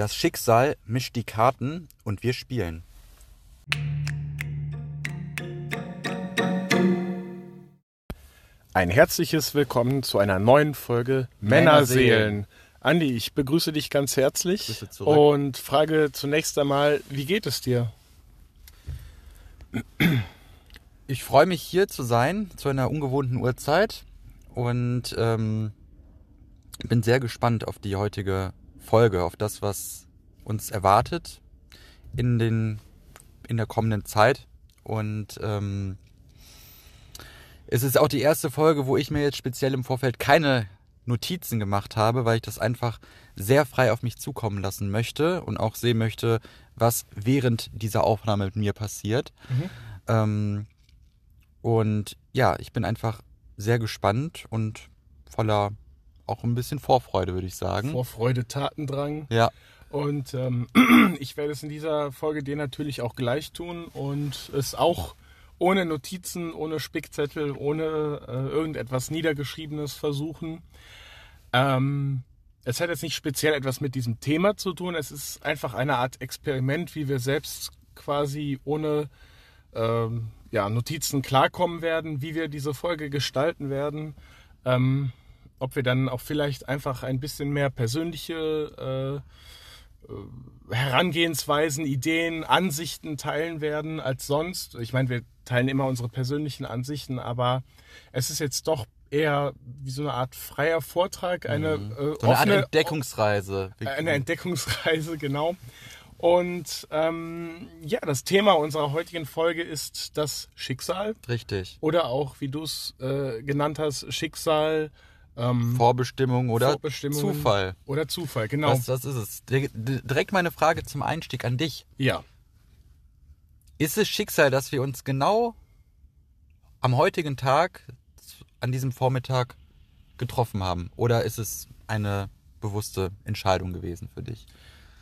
Das Schicksal mischt die Karten und wir spielen. Ein herzliches Willkommen zu einer neuen Folge Männerseelen. Männerseelen. Andi, ich begrüße dich ganz herzlich und frage zunächst einmal, wie geht es dir? Ich freue mich hier zu sein, zu einer ungewohnten Uhrzeit und ähm, bin sehr gespannt auf die heutige Folge, auf das, was uns erwartet in, den, in der kommenden Zeit. Und ähm, es ist auch die erste Folge, wo ich mir jetzt speziell im Vorfeld keine Notizen gemacht habe, weil ich das einfach sehr frei auf mich zukommen lassen möchte und auch sehen möchte, was während dieser Aufnahme mit mir passiert. Ähm, und ja, ich bin einfach sehr gespannt und voller auch ein bisschen Vorfreude, würde ich sagen. Vorfreude, Tatendrang. ja, Und ähm, ich werde es in dieser Folge dir natürlich auch gleich tun und es auch ohne Notizen, ohne Spickzettel, ohne äh, irgendetwas Niedergeschriebenes versuchen. Ähm, es hat jetzt nicht speziell etwas mit diesem Thema zu tun. Es ist einfach eine Art Experiment, wie wir selbst quasi ohne ähm, ja, Notizen klarkommen werden, wie wir diese Folge gestalten werden. Ähm, ob wir dann auch vielleicht einfach ein bisschen mehr persönliche äh, äh, Herangehensweisen, Ideen, Ansichten teilen werden als sonst. Ich meine, wir teilen immer unsere persönlichen Ansichten, aber es ist jetzt doch eher wie so eine Art freier Vortrag, eine, äh, Mhm. so eine Art offene, Entdeckungsreise. eine Entdeckungsreise, genau. Und ähm, ja, das Thema unserer heutigen Folge ist das Schicksal Richtig. oder auch, wie du es äh, genannt hast, Schicksal ähm, Vorbestimmung oder Vorbestimmungen Zufall. oder Zufall, genau. Was, was ist es? Dir- di- Direkt meine Frage zum Einstieg an dich. ja, Ist es Schicksal, dass wir uns genau am heutigen Tag, an diesem Vormittag getroffen haben? Oder ist es eine bewusste Entscheidung gewesen für dich?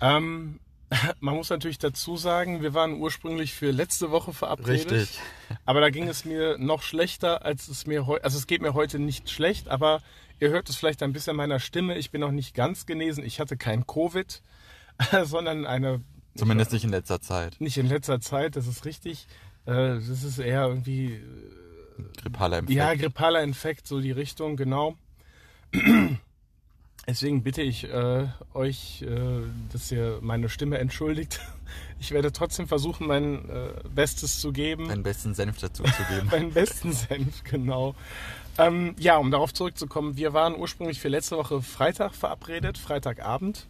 ähm, man muss natürlich dazu sagen, wir waren ursprünglich für letzte Woche verabredet. Richtig. Aber da ging es mir noch schlechter, als es mir heute, also es geht mir heute nicht schlecht, aber ihr hört es vielleicht ein bisschen meiner Stimme. Ich bin noch nicht ganz genesen. Ich hatte kein Covid, sondern eine, Zumindest nicht in letzter Zeit. nicht in letzter Zeit, das ist richtig. Äh, Das ist eher irgendwie, Grippaler Infekt. ja, grippaler Infekt, so die Richtung, genau. Deswegen bitte ich äh, euch, äh, dass ihr meine Stimme entschuldigt. Ich werde trotzdem versuchen, mein äh, Bestes zu geben. Deinen besten Senf dazu zu geben. meinen besten Senf, genau. Ähm, ja, um darauf zurückzukommen, wir waren ursprünglich für letzte Woche Freitag verabredet, Freitagabend.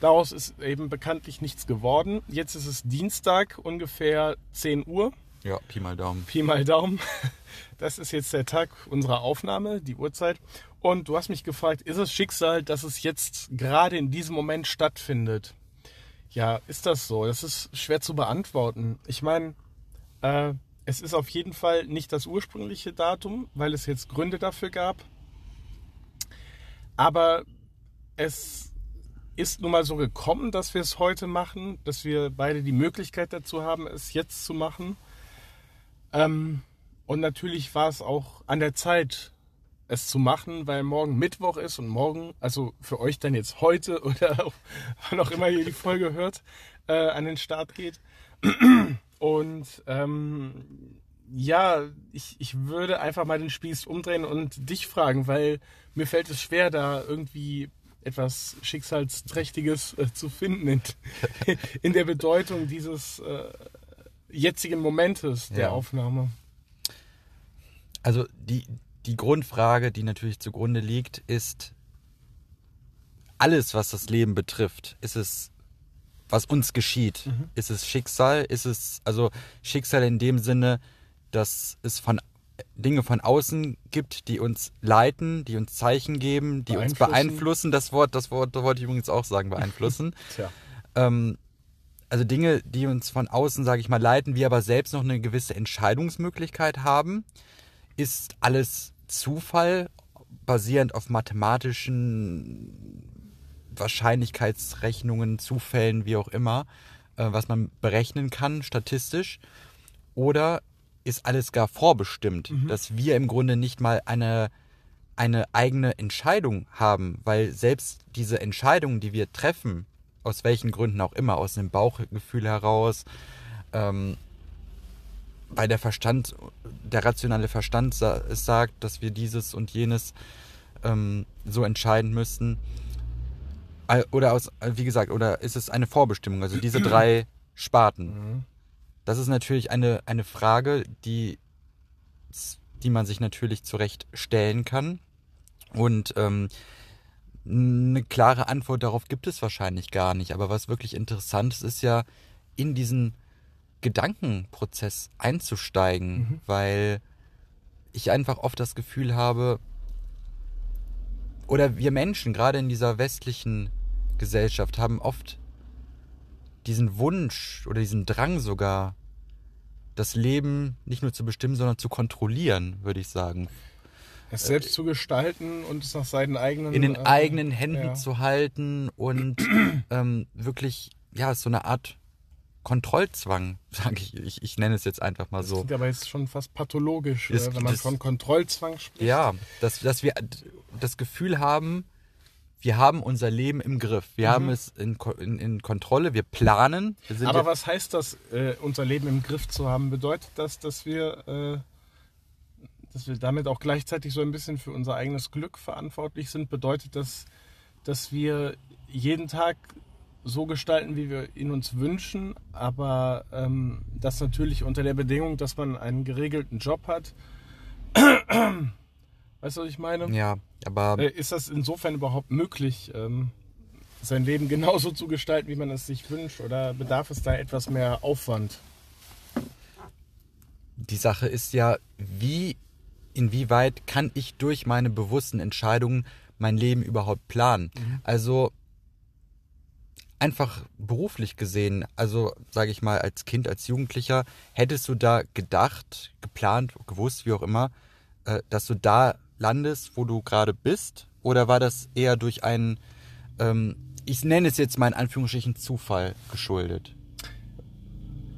Daraus ist eben bekanntlich nichts geworden. Jetzt ist es Dienstag, ungefähr 10 Uhr. ja, Pi mal Daumen. Pi mal Daumen. Das ist jetzt der Tag unserer Aufnahme, die Uhrzeit. Und du hast mich gefragt, ist es Schicksal, dass es jetzt gerade in diesem Moment stattfindet? Ja, ist das so? Das ist schwer zu beantworten. Ich meine, äh, es ist auf jeden Fall nicht das ursprüngliche Datum, weil es jetzt Gründe dafür gab. Aber es ist nun mal so gekommen, dass wir es heute machen, dass wir beide die Möglichkeit dazu haben, es jetzt zu machen. Ähm, und natürlich war es auch an der Zeit, es zu machen, weil morgen Mittwoch ist und morgen, also für euch dann jetzt heute oder wann auch immer ihr die Folge hört, äh, an den Start geht. Und ähm, ja, ich, ich würde einfach mal den Spieß umdrehen und dich fragen, weil mir fällt es schwer, da irgendwie etwas Schicksalsträchtiges äh, zu finden in, in der Bedeutung dieses äh, jetzigen Momentes der Ja. Aufnahme. Also die, die Grundfrage, die natürlich zugrunde liegt, ist alles, was das Leben betrifft. Ist es, was uns geschieht? Mhm. Ist es Schicksal? Ist es, also Schicksal in dem Sinne, dass es von Dinge von außen gibt, die uns leiten, die uns Zeichen geben, die uns Beeinflussen. beeinflussen. Das Wort, das Wort, das wollte ich übrigens auch sagen, beeinflussen. Tja. ähm, also Dinge, die uns von außen, sage ich mal, leiten, wir aber selbst noch eine gewisse Entscheidungsmöglichkeit haben, ist alles Zufall, basierend auf mathematischen Wahrscheinlichkeitsrechnungen, Zufällen, wie auch immer, äh, was man berechnen kann, statistisch, oder ist alles gar vorbestimmt, dass wir im Grunde nicht mal eine, eine eigene Entscheidung haben, weil selbst diese Entscheidungen, die wir treffen, aus welchen Gründen auch immer, aus einem Bauchgefühl heraus. Ähm, weil der Verstand, der rationale Verstand sa sagt, dass wir dieses und jenes ähm, so entscheiden müssen. Oder aus, wie gesagt, oder ist es eine Vorbestimmung? Also diese drei Sparten. Mhm. Das ist natürlich eine, eine Frage, die, die man sich natürlich zurecht stellen kann. Und ähm, eine klare Antwort darauf gibt es wahrscheinlich gar nicht. Aber was wirklich interessant ist, ist ja in diesen Gedankenprozess einzusteigen, mhm. weil ich einfach oft das Gefühl habe, oder wir Menschen, gerade in dieser westlichen Gesellschaft, haben oft diesen Wunsch oder diesen Drang sogar, das Leben nicht nur zu bestimmen, sondern zu kontrollieren, würde ich sagen. Es selbst zu gestalten und es nach seinen eigenen. In den äh, eigenen Händen ja. zu halten und ähm, wirklich, ja, so eine Art Kontrollzwang, sage ich, ich, ich nenne es jetzt einfach mal so. Das klingt aber jetzt schon fast pathologisch, das, wenn man das, von Kontrollzwang spricht. Ja, dass, dass wir das Gefühl haben, wir haben unser Leben im Griff. Wir mhm. haben es in, in, in, Kontrolle, wir planen. Wir aber was heißt das, äh, unser Leben im Griff zu haben? Bedeutet das, dass wir, äh, dass wir damit auch gleichzeitig so ein bisschen für unser eigenes Glück verantwortlich sind? Bedeutet das, dass wir jeden Tag so gestalten, wie wir ihn uns wünschen, aber ähm, das natürlich unter der Bedingung, dass man einen geregelten Job hat. Weißt du, was ich meine? Ja, aber. Äh, ist das insofern überhaupt möglich, ähm, sein Leben genauso zu gestalten, wie man es sich wünscht, oder bedarf es da etwas mehr Aufwand? Die Sache ist ja, wie, inwieweit kann ich durch meine bewussten Entscheidungen mein Leben überhaupt planen? Mhm. Also, einfach beruflich gesehen, also sage ich mal als Kind, als Jugendlicher, hättest du da gedacht, geplant, gewusst, wie auch immer, äh, dass du da landest, wo du gerade bist? Oder war das eher durch einen, ähm, ich nenne es jetzt mal in Anführungsstrichen Zufall geschuldet?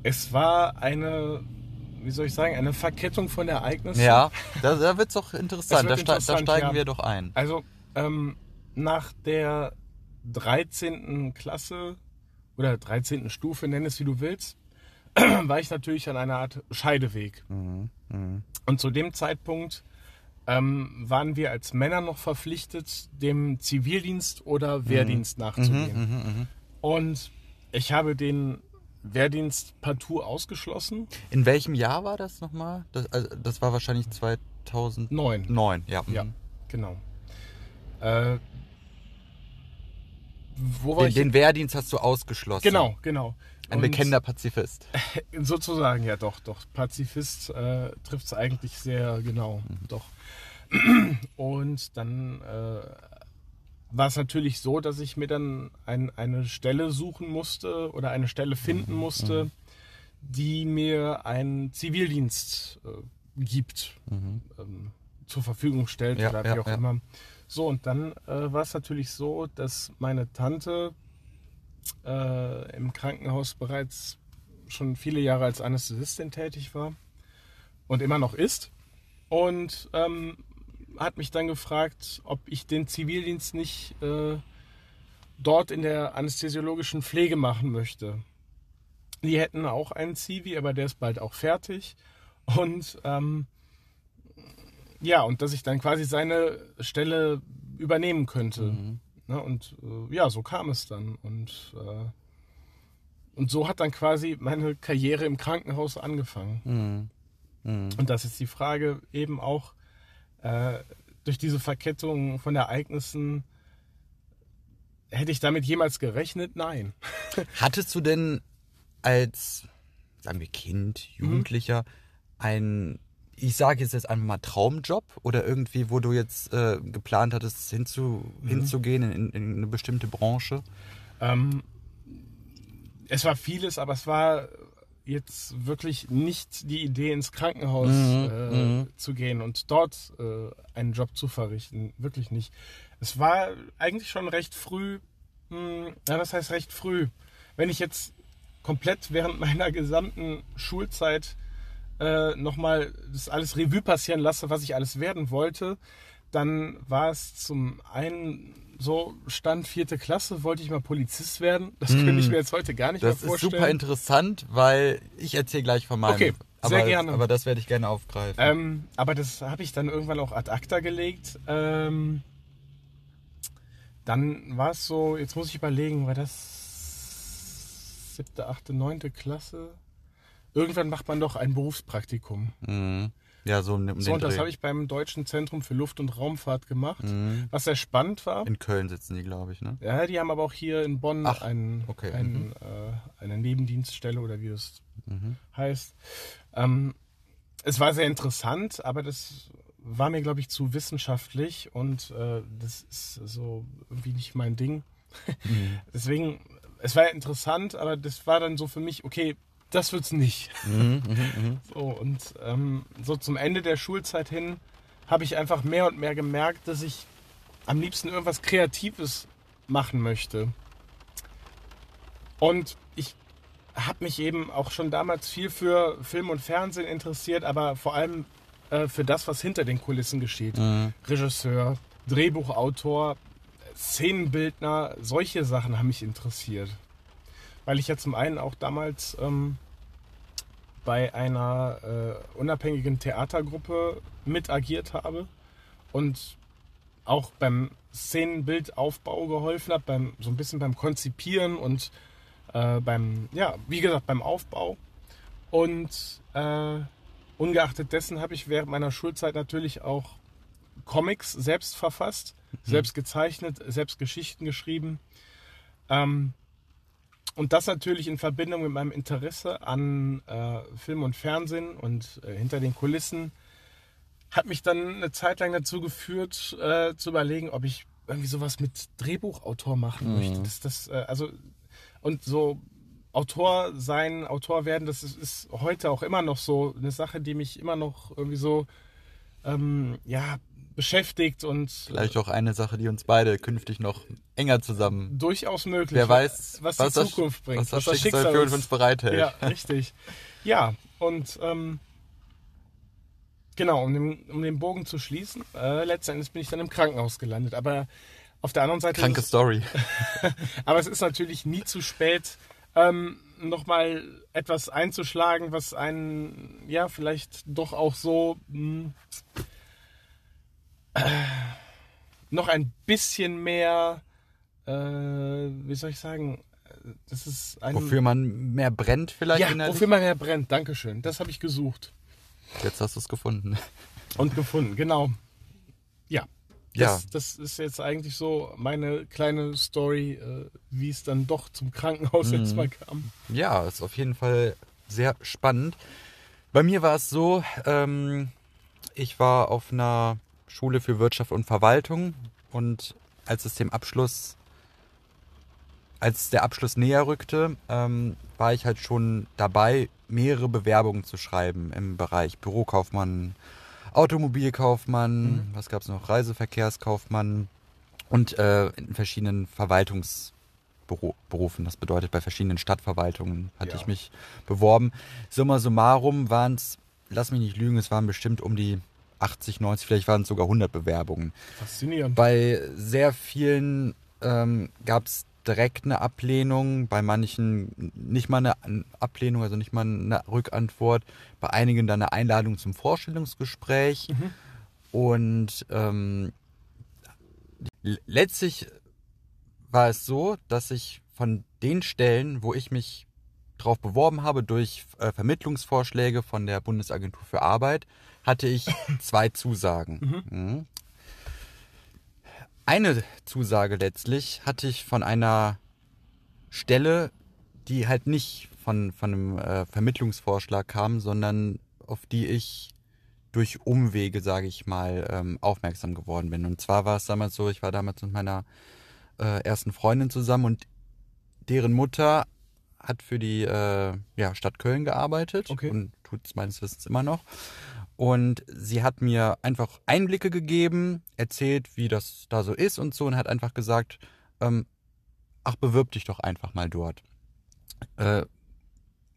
Es war eine, wie soll ich sagen, eine Verkettung von Ereignissen. Ja, da, da wird es doch interessant. Da, interessant. da, steigen ja. wir doch ein. Also ähm, nach der 13. Klasse oder 13. Stufe, nenn es wie du willst, war ich natürlich an einer Art Scheideweg. Mhm. Mhm. Und zu dem Zeitpunkt ähm, waren wir als Männer noch verpflichtet, dem Zivildienst oder Wehrdienst mhm. nachzugehen. Mhm, mhm, mhm. Und ich habe den Wehrdienst partout ausgeschlossen. In welchem Jahr war das nochmal? Das, also das war wahrscheinlich 2009. 9, ja. Ja, genau. Äh, wo war den, ich? Den Wehrdienst hast du ausgeschlossen. Genau, genau. Ein und bekennender Pazifist. Sozusagen, ja doch, doch. Pazifist äh, trifft es eigentlich sehr genau, mhm. doch. Und dann äh, war es natürlich so, dass ich mir dann ein, eine Stelle suchen musste oder eine Stelle finden mhm. musste, mhm. die mir einen Zivildienst äh, gibt, mhm. ähm, zur Verfügung stellt ja, oder wie ja, auch ja. immer. So, und dann äh, war es natürlich so, dass meine Tante äh, im Krankenhaus bereits schon viele Jahre als Anästhesistin tätig war und immer noch ist. Und ähm, hat mich dann gefragt, ob ich den Zivildienst nicht äh, dort in der anästhesiologischen Pflege machen möchte. Die hätten auch einen Zivi, aber der ist bald auch fertig. Und ähm, ja, und dass ich dann quasi seine Stelle übernehmen könnte. Mhm. Ne, und äh, ja, so kam es dann. Und, äh, und so hat dann quasi meine Karriere im Krankenhaus angefangen. Mhm. Mhm. Und das ist die Frage eben auch äh, durch diese Verkettung von Ereignissen. Hätte ich damit jemals gerechnet? Nein. Hattest du denn als, sagen wir, Kind, Jugendlicher, mhm. ein ich sage jetzt, jetzt einfach mal Traumjob oder irgendwie, wo du jetzt äh, geplant hattest, hinzu, mhm. hinzugehen in, in, eine bestimmte Branche? Ähm, es war vieles, aber es war jetzt wirklich nicht die Idee, ins Krankenhaus mhm. Äh, mhm. zu gehen und dort äh, einen Job zu verrichten. Wirklich nicht. Es war eigentlich schon recht früh, mh, hm, ja, das heißt recht früh. Wenn ich jetzt komplett während meiner gesamten Schulzeit äh, nochmal das alles Revue passieren lasse, was ich alles werden wollte, dann war es zum einen so Stand vierte Klasse, wollte ich mal Polizist werden. Das könnte ich mir jetzt heute gar nicht Hm. Das mehr ist vorstellen. super interessant, weil ich erzähle gleich von meinem. Okay, aber, sehr gerne. Aber das werde ich gerne aufgreifen. Ähm, aber das habe ich dann irgendwann auch ad acta gelegt. Ähm, dann war es so, jetzt muss ich überlegen, war das siebte, achte, neunte Klasse? Irgendwann macht man doch ein Berufspraktikum. Mhm. Ja, so um So, und das habe ich beim Deutschen Zentrum für Luft- und Raumfahrt gemacht, Mhm. was sehr spannend war. In Köln sitzen die, glaube ich, ne? Ja, die haben aber auch hier in Bonn Ach, einen, okay, einen, mhm. äh, eine Nebendienststelle oder wie es Mhm. heißt. Ähm, es war sehr interessant, aber das war mir, glaube ich, zu wissenschaftlich und äh, das ist so irgendwie nicht mein Ding. Mhm. Deswegen, es war interessant, aber das war dann so für mich, okay, das wird's nicht. Mhm, mhm, mhm. So, und ähm, so zum Ende der Schulzeit hin habe ich einfach mehr und mehr gemerkt, dass ich am liebsten irgendwas Kreatives machen möchte. Und ich habe mich eben auch schon damals viel für Film und Fernsehen interessiert, aber vor allem äh, für das, was hinter den Kulissen geschieht. Mhm. Regisseur, Drehbuchautor, Szenenbildner, solche Sachen haben mich interessiert. Weil ich ja zum einen auch damals ähm, bei einer äh, unabhängigen Theatergruppe mit agiert habe und auch beim Szenenbildaufbau geholfen habe, beim, so ein bisschen beim Konzipieren und äh, beim, ja, wie gesagt, beim Aufbau. Und äh, ungeachtet dessen habe ich während meiner Schulzeit natürlich auch Comics selbst verfasst, selbst gezeichnet, selbst Geschichten geschrieben. Ähm, und das natürlich in Verbindung mit meinem Interesse an äh, Film und Fernsehen und äh, hinter den Kulissen hat mich dann eine Zeit lang dazu geführt, äh, zu überlegen, ob ich irgendwie sowas mit Drehbuchautor machen möchte. Das, das, äh, also, und so Autor sein, Autor werden, das ist, ist heute auch immer noch so eine Sache, die mich immer noch irgendwie so ähm, ja, beschäftigt und Vielleicht auch eine Sache, die uns beide künftig noch enger zusammen. durchaus möglich. Wer weiß, was, was die das- Zukunft bringt, was das Schicksal für uns bereithält. Ja, richtig. Ja, und ähm, genau, um den, um den Bogen zu schließen, äh, letztendlich bin ich dann im Krankenhaus gelandet. Aber auf der anderen Seite, Kranke ist Story. es, aber es ist natürlich nie zu spät, ähm, nochmal etwas einzuschlagen, was einen, ja, vielleicht doch auch so mh, äh, noch ein bisschen mehr, äh, wie soll ich sagen, das ist ein... Wofür man mehr brennt vielleicht Ja, innerlich. wofür man mehr brennt. Dankeschön. Das habe ich gesucht Jetzt hast du es gefunden. und gefunden. Genau. Ja. Ja. Das, das ist jetzt eigentlich so meine kleine Story, äh, wie es dann doch zum Krankenhaus Mhm. jetzt mal kam. Ja, ist auf jeden Fall sehr spannend. Bei mir war es so, ähm, ich war auf einer Schule für Wirtschaft und Verwaltung und als es dem Abschluss, als der Abschluss näher rückte, ähm, war ich halt schon dabei, mehrere Bewerbungen zu schreiben im Bereich Bürokaufmann, Automobilkaufmann, was gab es noch, Reiseverkehrskaufmann und äh, in verschiedenen Verwaltungsberufen. Das bedeutet, bei verschiedenen Stadtverwaltungen hatte Ja. ich mich beworben. Summa summarum waren es, lass mich nicht lügen, es waren bestimmt um die 80, 90, vielleicht waren es sogar 100 Bewerbungen. Faszinierend. Bei sehr vielen ähm, gab es direkt eine Ablehnung, bei manchen nicht mal eine Ablehnung, also nicht mal eine Rückantwort, bei einigen dann eine Einladung zum Vorstellungsgespräch. Und ähm, letztlich war es so, dass ich von den Stellen, wo ich mich drauf beworben habe, durch äh, Vermittlungsvorschläge von der Bundesagentur für Arbeit, hatte ich zwei Zusagen. Mhm. Eine Zusage letztlich hatte ich von einer Stelle, die halt nicht von, von einem äh, Vermittlungsvorschlag kam, sondern auf die ich durch Umwege, sage ich mal, ähm, aufmerksam geworden bin. Und zwar war es damals so, ich war damals mit meiner äh, ersten Freundin zusammen und deren Mutter hat für die äh, ja, Stadt Köln gearbeitet Okay. und tut es meines Wissens immer noch. Und sie hat mir einfach Einblicke gegeben, erzählt, wie das da so ist und so und hat einfach gesagt, ähm, ach, bewirb dich doch einfach mal dort. Äh,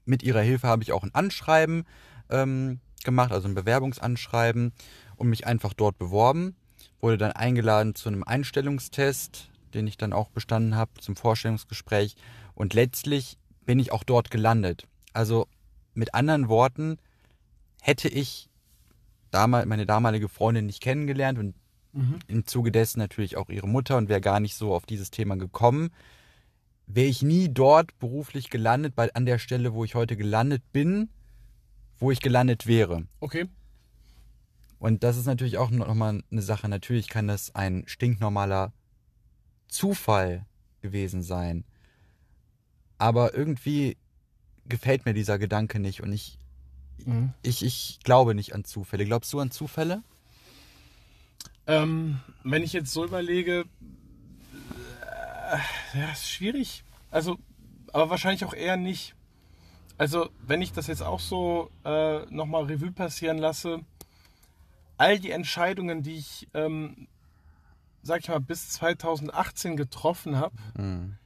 mit ihrer Hilfe habe ich auch ein Anschreiben ähm, gemacht, also ein Bewerbungsanschreiben und mich einfach dort beworben. Wurde dann eingeladen zu einem Einstellungstest. den ich dann auch bestanden habe zum Vorstellungsgespräch. Und letztlich bin ich auch dort gelandet. Also mit anderen Worten, hätte ich damal, meine damalige Freundin nicht kennengelernt und Mhm. im Zuge dessen natürlich auch ihre Mutter und wäre gar nicht so auf dieses Thema gekommen, wäre ich nie dort beruflich gelandet, bei, an der Stelle, wo ich heute gelandet bin, wo ich gelandet wäre. Okay. Und das ist natürlich auch nochmal eine Sache. Natürlich kann das ein stinknormaler Zufall gewesen sein. Aber irgendwie gefällt mir dieser Gedanke nicht und ich, Mhm. ich, ich glaube nicht an Zufälle. Glaubst du an Zufälle? Ähm, wenn ich jetzt so überlege, äh, ja, ist schwierig. Also, aber wahrscheinlich auch eher nicht. Also, wenn ich das jetzt auch so äh, nochmal Revue passieren lasse, all die Entscheidungen, die ich, ähm, sag ich mal, bis 2018 getroffen habe, Mhm.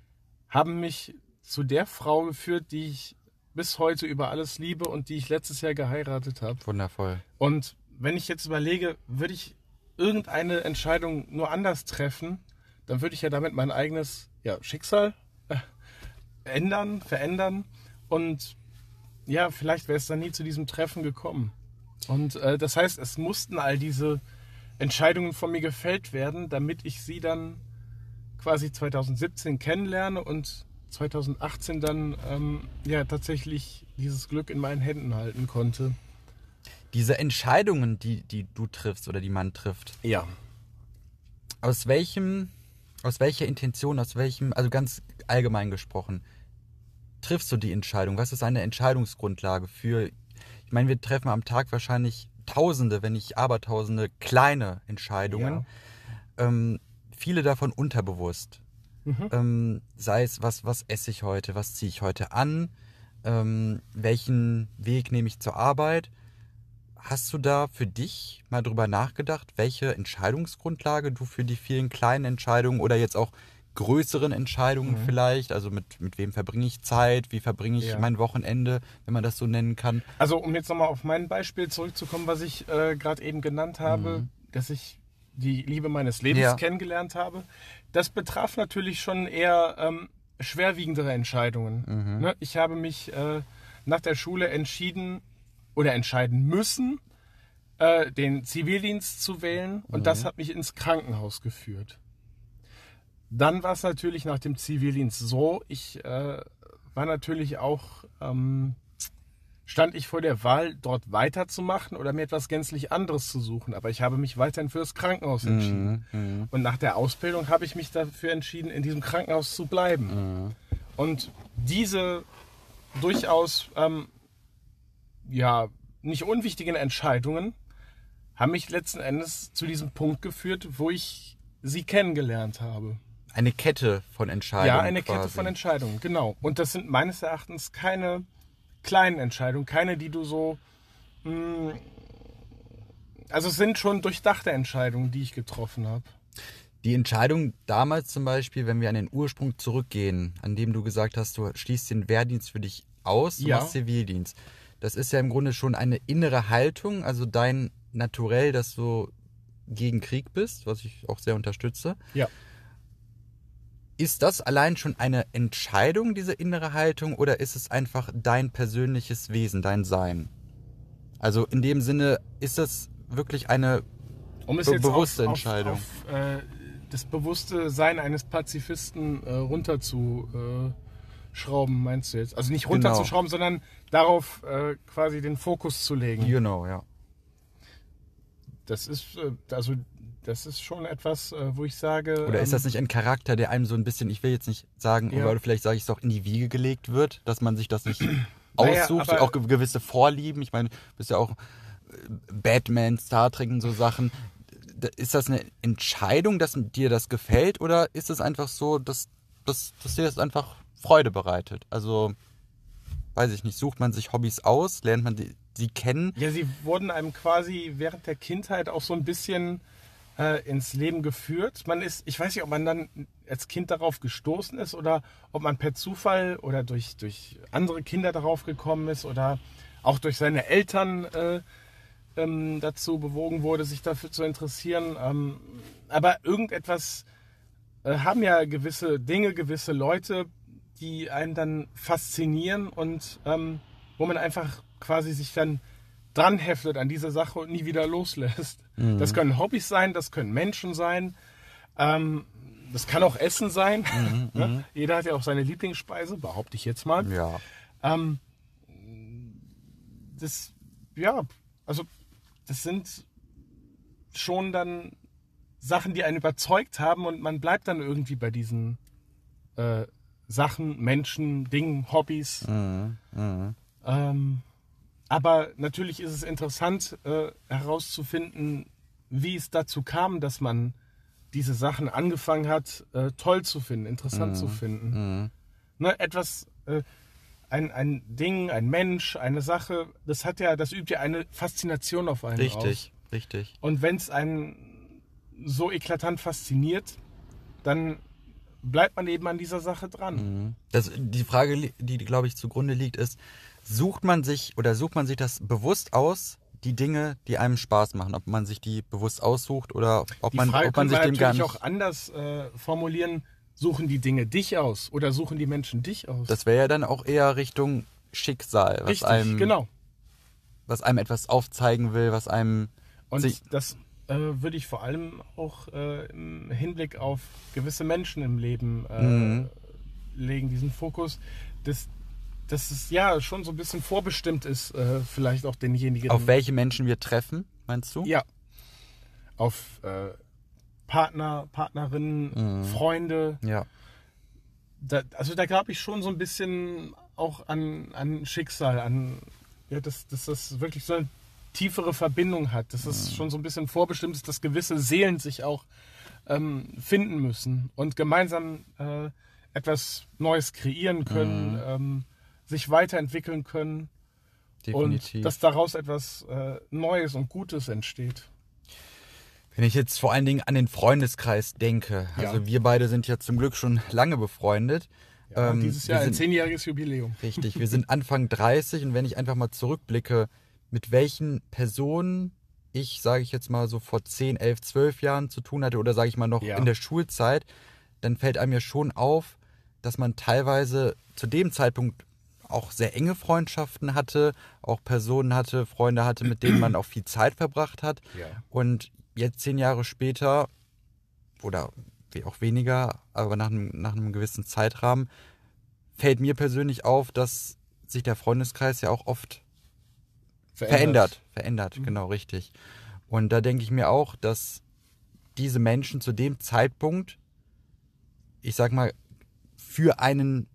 haben mich zu der Frau geführt, die ich bis heute über alles liebe und die ich letztes Jahr geheiratet habe. Wundervoll. Und wenn ich jetzt überlege, würde ich irgendeine Entscheidung nur anders treffen, dann würde ich ja damit mein eigenes ja, Schicksal äh, ändern, verändern. Und ja, vielleicht wäre es dann nie zu diesem Treffen gekommen. Und äh, das heißt, es mussten all diese Entscheidungen von mir gefällt werden, damit ich sie dann quasi 2017 kennenlerne und 2018 dann ähm, ja tatsächlich dieses Glück in meinen Händen halten konnte. Diese Entscheidungen, die, die du triffst oder die man trifft, Ja. aus welchem, aus welcher Intention, aus welchem, also ganz allgemein gesprochen, triffst du die Entscheidung? Was ist eine Entscheidungsgrundlage für, ich meine, wir treffen am Tag wahrscheinlich Tausende, wenn nicht Abertausende kleine Entscheidungen, ähm, viele davon unterbewusst. Mhm. Ähm, sei es, was, was esse ich heute, was ziehe ich heute an, ähm, welchen Weg nehme ich zur Arbeit. Hast du da für dich mal drüber nachgedacht, welche Entscheidungsgrundlage du für die vielen kleinen Entscheidungen oder jetzt auch größeren Entscheidungen Mhm. vielleicht, also mit, mit wem verbringe ich Zeit, wie verbringe ich Ja. mein Wochenende, wenn man das so nennen kann. Also um jetzt nochmal auf mein Beispiel zurückzukommen, was ich äh, gerade eben genannt habe, Mhm. dass ich die Liebe meines Lebens Ja. kennengelernt habe, das betraf natürlich schon eher ähm, schwerwiegendere Entscheidungen. Mhm. Ne? Ich habe mich äh, nach der Schule entschieden oder entscheiden müssen, äh, den Zivildienst zu wählen und das hat mich ins Krankenhaus geführt. Dann war es natürlich nach dem Zivildienst so, ich äh, war natürlich auch, ähm, stand ich vor der Wahl, dort weiterzumachen oder mir etwas gänzlich anderes zu suchen. Aber ich habe mich weiterhin für das Krankenhaus entschieden. Mhm. Und nach der Ausbildung habe ich mich dafür entschieden, in diesem Krankenhaus zu bleiben. Mhm. Und diese durchaus ähm, ja nicht unwichtigen Entscheidungen haben mich letzten Endes zu diesem Punkt geführt, wo ich sie kennengelernt habe. Eine Kette von Entscheidungen. Ja, eine quasi. Kette von Entscheidungen, genau. Und das sind meines Erachtens keine kleinen Entscheidungen, keine, die du so. Mh, also es sind schon durchdachte Entscheidungen, die ich getroffen habe. Die Entscheidung damals zum Beispiel, wenn wir an den Ursprung zurückgehen, an dem du gesagt hast, du schließt den Wehrdienst für dich aus, du Ja. machst Zivildienst. Das ist ja im Grunde schon eine innere Haltung, also dein Naturell, dass du gegen Krieg bist, was ich auch sehr unterstütze. Ja. Ist das allein schon eine Entscheidung, diese innere Haltung, oder ist es einfach dein persönliches Wesen, dein Sein? Also in dem Sinne, ist das wirklich eine Um es Be- jetzt bewusste auf, Entscheidung. Auf, auf äh, das bewusste Sein eines Pazifisten äh, runterzuschrauben, äh, meinst du jetzt? Also nicht Genau. runterzuschrauben, sondern darauf äh, quasi den Fokus zu legen. Genau, ja. Das ist äh, also das ist schon etwas, äh, wo ich sage. Oder ist ähm, das nicht ein Charakter, der einem so ein bisschen, ich will jetzt nicht sagen, Ja. aber vielleicht sage ich es auch in die Wiege gelegt wird, dass man sich das nicht Naja, aussucht, aber- auch ge- gewisse Vorlieben. Ich meine, du bist ja auch äh, Batman, Star Trek und so Sachen. Ist das eine Entscheidung, dass dir das gefällt, oder ist es einfach so, dass, dass, dass dir das einfach Freude bereitet? Also, weiß ich nicht, sucht man sich Hobbys aus, lernt man die, die kennen? Ja, sie wurden einem quasi während der Kindheit auch so ein bisschen äh, ins Leben geführt. Man ist, ich weiß nicht, ob man dann als Kind darauf gestoßen ist oder ob man per Zufall oder durch, durch andere Kinder darauf gekommen ist oder auch durch seine Eltern äh, ähm, dazu bewogen wurde, sich dafür zu interessieren. Ähm, aber irgendetwas äh, haben ja gewisse Dinge, gewisse Leute, die einen dann faszinieren und ähm, wo man einfach quasi sich dann dran heftet an diese Sache und nie wieder loslässt. Mhm. Das können Hobbys sein, das können Menschen sein, ähm, das kann auch Essen sein. Mhm, ne? Jeder hat ja auch seine Lieblingsspeise, behaupte ich jetzt mal. Ja. Ähm, das, ja, also das sind schon dann Sachen, die einen überzeugt haben und man bleibt dann irgendwie bei diesen äh, Sachen, Menschen, Dingen, Hobbys. Mhm. Mhm. Ähm, aber natürlich ist es interessant äh, herauszufinden, wie es dazu kam, dass man diese Sachen angefangen hat, äh, toll zu finden, interessant zu finden. Mhm. Ne, etwas, äh, ein, ein Ding, ein Mensch, eine Sache, das hat ja, das übt ja eine Faszination auf einen aus. Richtig, richtig. Und wenn es einen so eklatant fasziniert, dann bleibt man eben an dieser Sache dran. Mhm. Das, die Frage, li- die, glaube ich, zugrunde liegt, ist, sucht man sich oder sucht man sich das bewusst aus, die Dinge, die einem Spaß machen, ob man sich die bewusst aussucht oder ob Die man, Frage ob man sich dem gar nicht. auch anders äh, formulieren. Suchen die Dinge dich aus oder suchen die Menschen dich aus? Das wäre ja dann auch eher Richtung Schicksal, was Richtig, einem, genau. was einem etwas aufzeigen will, was einem Und das äh, würde ich vor allem auch äh, im Hinblick auf gewisse Menschen im Leben äh, Mhm. legen, diesen Fokus, dass, dass es ja schon so ein bisschen vorbestimmt ist, äh, vielleicht auch denjenigen. auf welche Menschen wir treffen, meinst du? Ja. Auf äh, Partner, Partnerinnen, Mhm. Freunde. Ja. Da, also da glaube ich schon so ein bisschen auch an, an Schicksal, an ja, dass, dass das wirklich so eine tiefere Verbindung hat, dass es schon so ein bisschen vorbestimmt ist, dass gewisse Seelen sich auch ähm, finden müssen und gemeinsam äh, etwas Neues kreieren können, ähm, sich weiterentwickeln können Definitiv. und dass daraus etwas äh, Neues und Gutes entsteht. Wenn ich jetzt vor allen Dingen an den Freundeskreis denke, Ja. also wir beide sind ja zum Glück schon lange befreundet. Ja, Ähm, dieses Jahr ein sind- zehnjähriges Jubiläum. Richtig, wir sind Anfang 30 und wenn ich einfach mal zurückblicke, mit welchen Personen ich, sage ich jetzt mal so vor 10, 11, 12 Jahren zu tun hatte oder sage ich mal noch Ja. in der Schulzeit, dann fällt einem ja schon auf, dass man teilweise zu dem Zeitpunkt auch sehr enge Freundschaften hatte, auch Personen hatte, Freunde hatte, mit denen man auch viel Zeit verbracht hat. Ja. Und jetzt zehn Jahre später oder wie auch weniger, aber nach einem, nach einem gewissen Zeitrahmen, fällt mir persönlich auf, dass sich der Freundeskreis ja auch oft verändert. Verändert, genau, richtig. Und da denke ich mir auch, dass diese Menschen zu dem Zeitpunkt, ich sag mal, für einen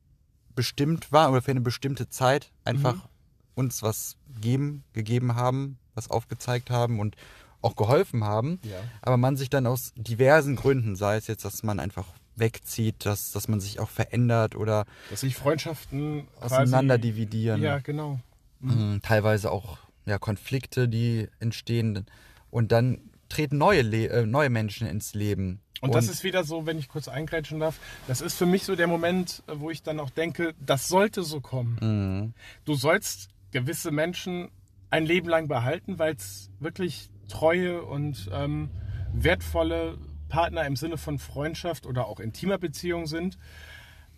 bestimmt war oder für eine bestimmte Zeit einfach uns was geben, gegeben haben, was aufgezeigt haben und auch geholfen haben. Ja. Aber man sich dann aus diversen Gründen, sei es jetzt, dass man einfach wegzieht, dass, dass man sich auch verändert oder Dass sich Freundschaften quasi- auseinander dividieren. Ja, genau. Mhm, teilweise auch ja, Konflikte, die entstehen. Und dann treten neue, Le äh, neue Menschen ins Leben. Und, das ist wieder so, wenn ich kurz eingrätschen darf, das ist für mich so der Moment, wo ich dann auch denke, das sollte so kommen. Mhm. Du sollst gewisse Menschen ein Leben lang behalten, weil es wirklich treue und ähm, wertvolle Partner im Sinne von Freundschaft oder auch intimer Beziehung sind.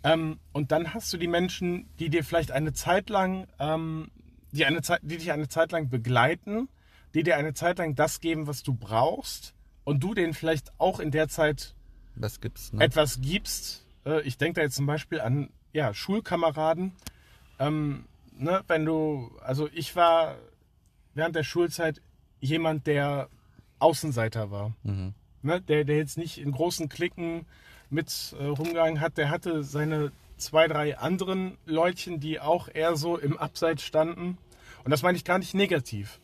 Ähm, und dann hast du die Menschen, die dir vielleicht eine Zeit lang, ähm, die, eine Zeit, die dich eine Zeit lang begleiten, die dir eine Zeit lang das geben, was du brauchst und du denen vielleicht auch in der Zeit Was gibt's noch? etwas gibst. Äh, ich denke da jetzt zum Beispiel an ja, Schulkameraden. Ähm, ne, wenn du, also ich war während der Schulzeit jemand, der Außenseiter war. Ne, der, der jetzt nicht in großen Klicken mit äh, rumgegangen hat, der hatte seine zwei, drei anderen Leutchen, die auch eher so im Abseits standen. Und das meine ich gar nicht negativ.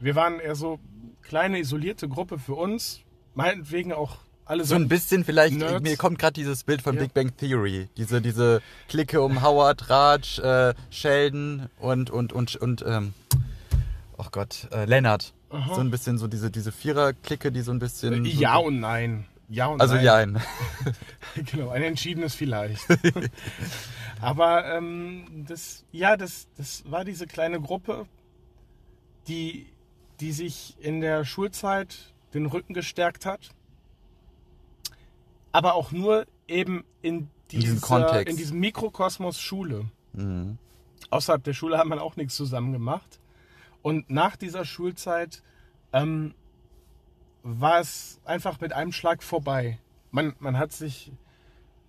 Wir waren eher so kleine, isolierte Gruppe für uns. Meinetwegen auch alle so ein bisschen vielleicht, Nerds. mir kommt gerade dieses Bild von Ja. Big Bang Theory. Diese, diese Clique um Howard, Raj, äh, Sheldon und, und, und, und, ähm, oh Gott, äh, Leonard. Aha. So ein bisschen so diese, diese Vierer-Clique, die so ein bisschen. so, Ja und nein. Ja und Also nein. ja, ein. Genau, ein entschiedenes vielleicht. Aber ähm, das, ja, das, das war diese kleine Gruppe, die, die sich in der Schulzeit den Rücken gestärkt hat, aber auch nur eben in, diesem dieser, Kontext. in diesem Mikrokosmos Schule. Mhm. Außerhalb der Schule hat man auch nichts zusammen gemacht. Und nach dieser Schulzeit ähm, war es einfach mit einem Schlag vorbei. Man, man hat sich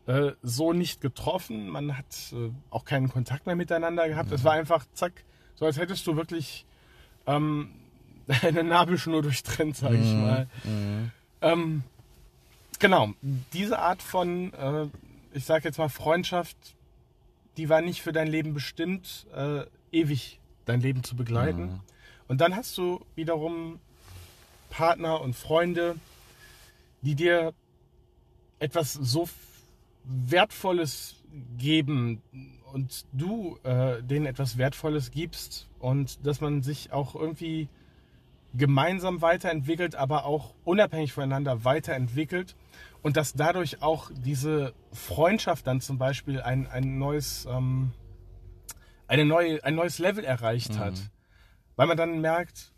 äh, so nicht getroffen, man hat äh, auch keinen Kontakt mehr miteinander gehabt. Es war einfach, zack, so als hättest du wirklich ähm, eine Nabelschnur durchtrennt, sage ich mal. Ähm, genau, diese Art von, äh, ich sage jetzt mal, Freundschaft, die war nicht für dein Leben bestimmt, äh, ewig dein Leben zu begleiten. Und dann hast du wiederum Partner und Freunde, die dir etwas so Wertvolles geben und du äh, denen etwas Wertvolles gibst und dass man sich auch irgendwie gemeinsam weiterentwickelt, aber auch unabhängig voneinander weiterentwickelt und dass dadurch auch diese Freundschaft dann zum Beispiel ein, ein neues ähm, eine neue, ein neues Level erreicht hat. Weil man dann merkt,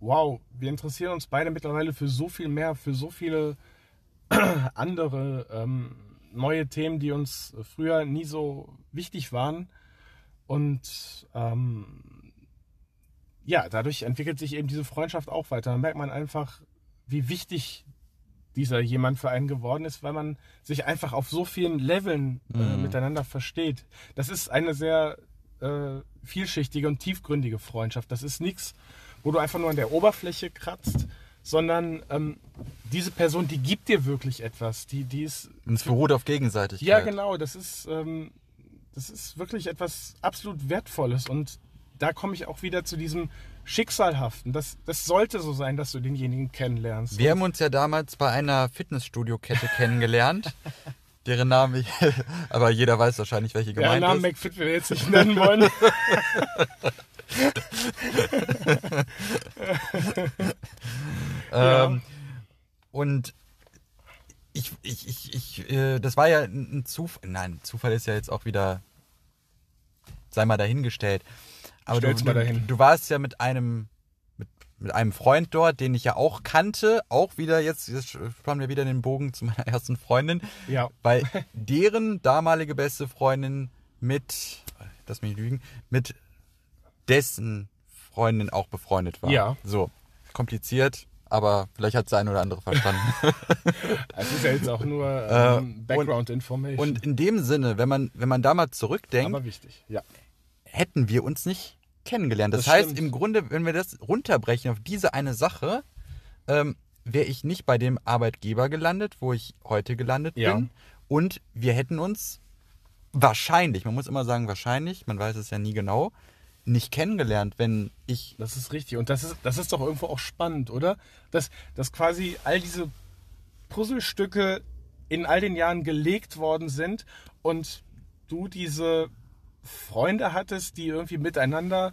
wow, wir interessieren uns beide mittlerweile für so viel mehr, für so viele andere ähm, neue Themen, die uns früher nie so wichtig waren. Und ähm, ja, dadurch entwickelt sich eben diese Freundschaft auch weiter. Dann merkt man einfach, wie wichtig dieser jemand für einen geworden ist, weil man sich einfach auf so vielen Leveln äh, miteinander versteht. Das ist eine sehr äh, vielschichtige und tiefgründige Freundschaft. Das ist nichts, wo du einfach nur an der Oberfläche kratzt, sondern ähm, diese Person, die gibt dir wirklich etwas. Die, die ist Und es beruht auf Gegenseitigkeit. ja, genau. Das ist, ähm, das ist wirklich etwas absolut Wertvolles. Und da komme ich auch wieder zu diesem Schicksalhaften. Das, das sollte so sein, dass du denjenigen kennenlernst. Wir haben uns ja damals bei einer Fitnessstudio-Kette kennengelernt. Deren Namen ich, aber jeder weiß wahrscheinlich, welche gemeint Namen ist. McFit wir jetzt nicht nennen wollen. Ja. Ähm, und ich, ich, ich, ich äh, das war ja ein Zufall. Nein, Zufall ist ja jetzt auch wieder, sei mal dahingestellt. Aber du, mal du, dahin. du warst ja mit einem, mit, einem Freund dort, den ich ja auch kannte, auch wieder jetzt, jetzt spannen wir wieder den Bogen zu meiner ersten Freundin, ja. weil deren damalige beste Freundin mit, lass mich nicht lügen, mit dessen Freundin auch befreundet war. Ja. So, kompliziert, aber vielleicht hat es der eine oder andere verstanden. Es ist ja jetzt auch nur Äh, ähm, Background Information. Und in dem Sinne, wenn man, wenn man da mal zurückdenkt, aber wichtig. Ja. hätten wir uns nicht kennengelernt. Das, Das heißt, stimmt. im Grunde, wenn wir das runterbrechen auf diese eine Sache, ähm, wäre ich nicht bei dem Arbeitgeber gelandet, wo ich heute gelandet Ja. bin. Und wir hätten uns wahrscheinlich, man muss immer sagen wahrscheinlich, man weiß es ja nie genau, nicht kennengelernt, wenn ich Das ist richtig. Und das ist, das ist doch irgendwo auch spannend, oder? Dass, dass quasi all diese Puzzlestücke in all den Jahren gelegt worden sind und du diese Freunde hattest, die irgendwie miteinander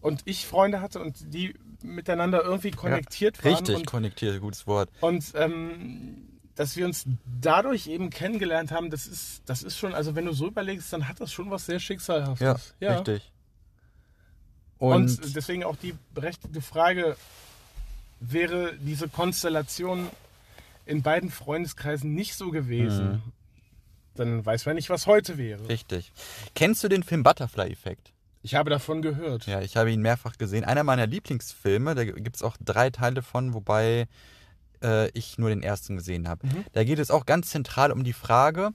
und ich Freunde hatte und die miteinander irgendwie konnektiert waren. richtig Und, konnektiert, gutes Wort. und ähm, dass wir uns dadurch eben kennengelernt haben, das ist, das ist schon, also wenn du so überlegst, dann hat das schon was sehr Ja, Schicksalhaftes. richtig. Und, Und, deswegen auch die berechtigte Frage, wäre diese Konstellation in beiden Freundeskreisen nicht so gewesen, Mhm. Dann weiß man nicht, was heute wäre. richtig. Kennst du den Film Butterfly-Effekt? Ich habe davon gehört. Ja, ich habe ihn mehrfach gesehen. Einer meiner Lieblingsfilme, da gibt es auch drei Teile von, wobei äh, ich nur den ersten gesehen habe. Mhm. Da geht es auch ganz zentral um die Frage,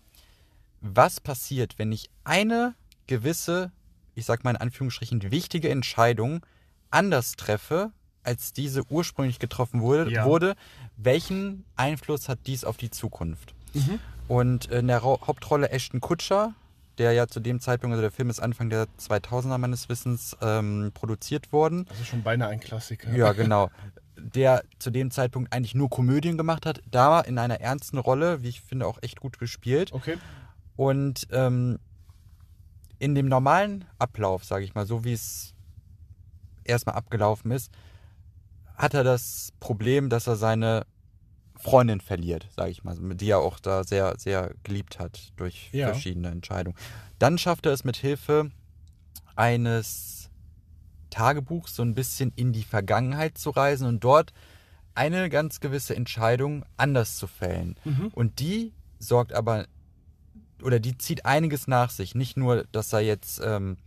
was passiert, wenn ich eine gewisse, ich sag mal in Anführungsstrichen, wichtige Entscheidung anders treffe, als diese ursprünglich getroffen wurde, Ja. wurde. Welchen Einfluss hat dies auf die Zukunft? Mhm. Und in der Hauptrolle Ashton Kutscher, der ja zu dem Zeitpunkt, also der Film ist Anfang der 2000er meines Wissens ähm, produziert worden. Das ist schon beinahe ein Klassiker. Ja, genau. Der zu dem Zeitpunkt eigentlich nur Komödien gemacht hat, da in einer ernsten Rolle, wie ich finde, auch echt gut gespielt. Okay. Und ähm, in dem normalen Ablauf, sage ich mal, so wie es erstmal abgelaufen ist, hat er das Problem, dass er seine Freundin verliert, sage ich mal, die er auch da sehr, sehr geliebt hat durch Ja. verschiedene Entscheidungen. Dann schafft er es mit Hilfe eines Tagebuchs so ein bisschen in die Vergangenheit zu reisen und dort eine ganz gewisse Entscheidung anders zu fällen. Mhm. Und die sorgt aber, oder die zieht einiges nach sich. Nicht nur, dass er jetzt ähm,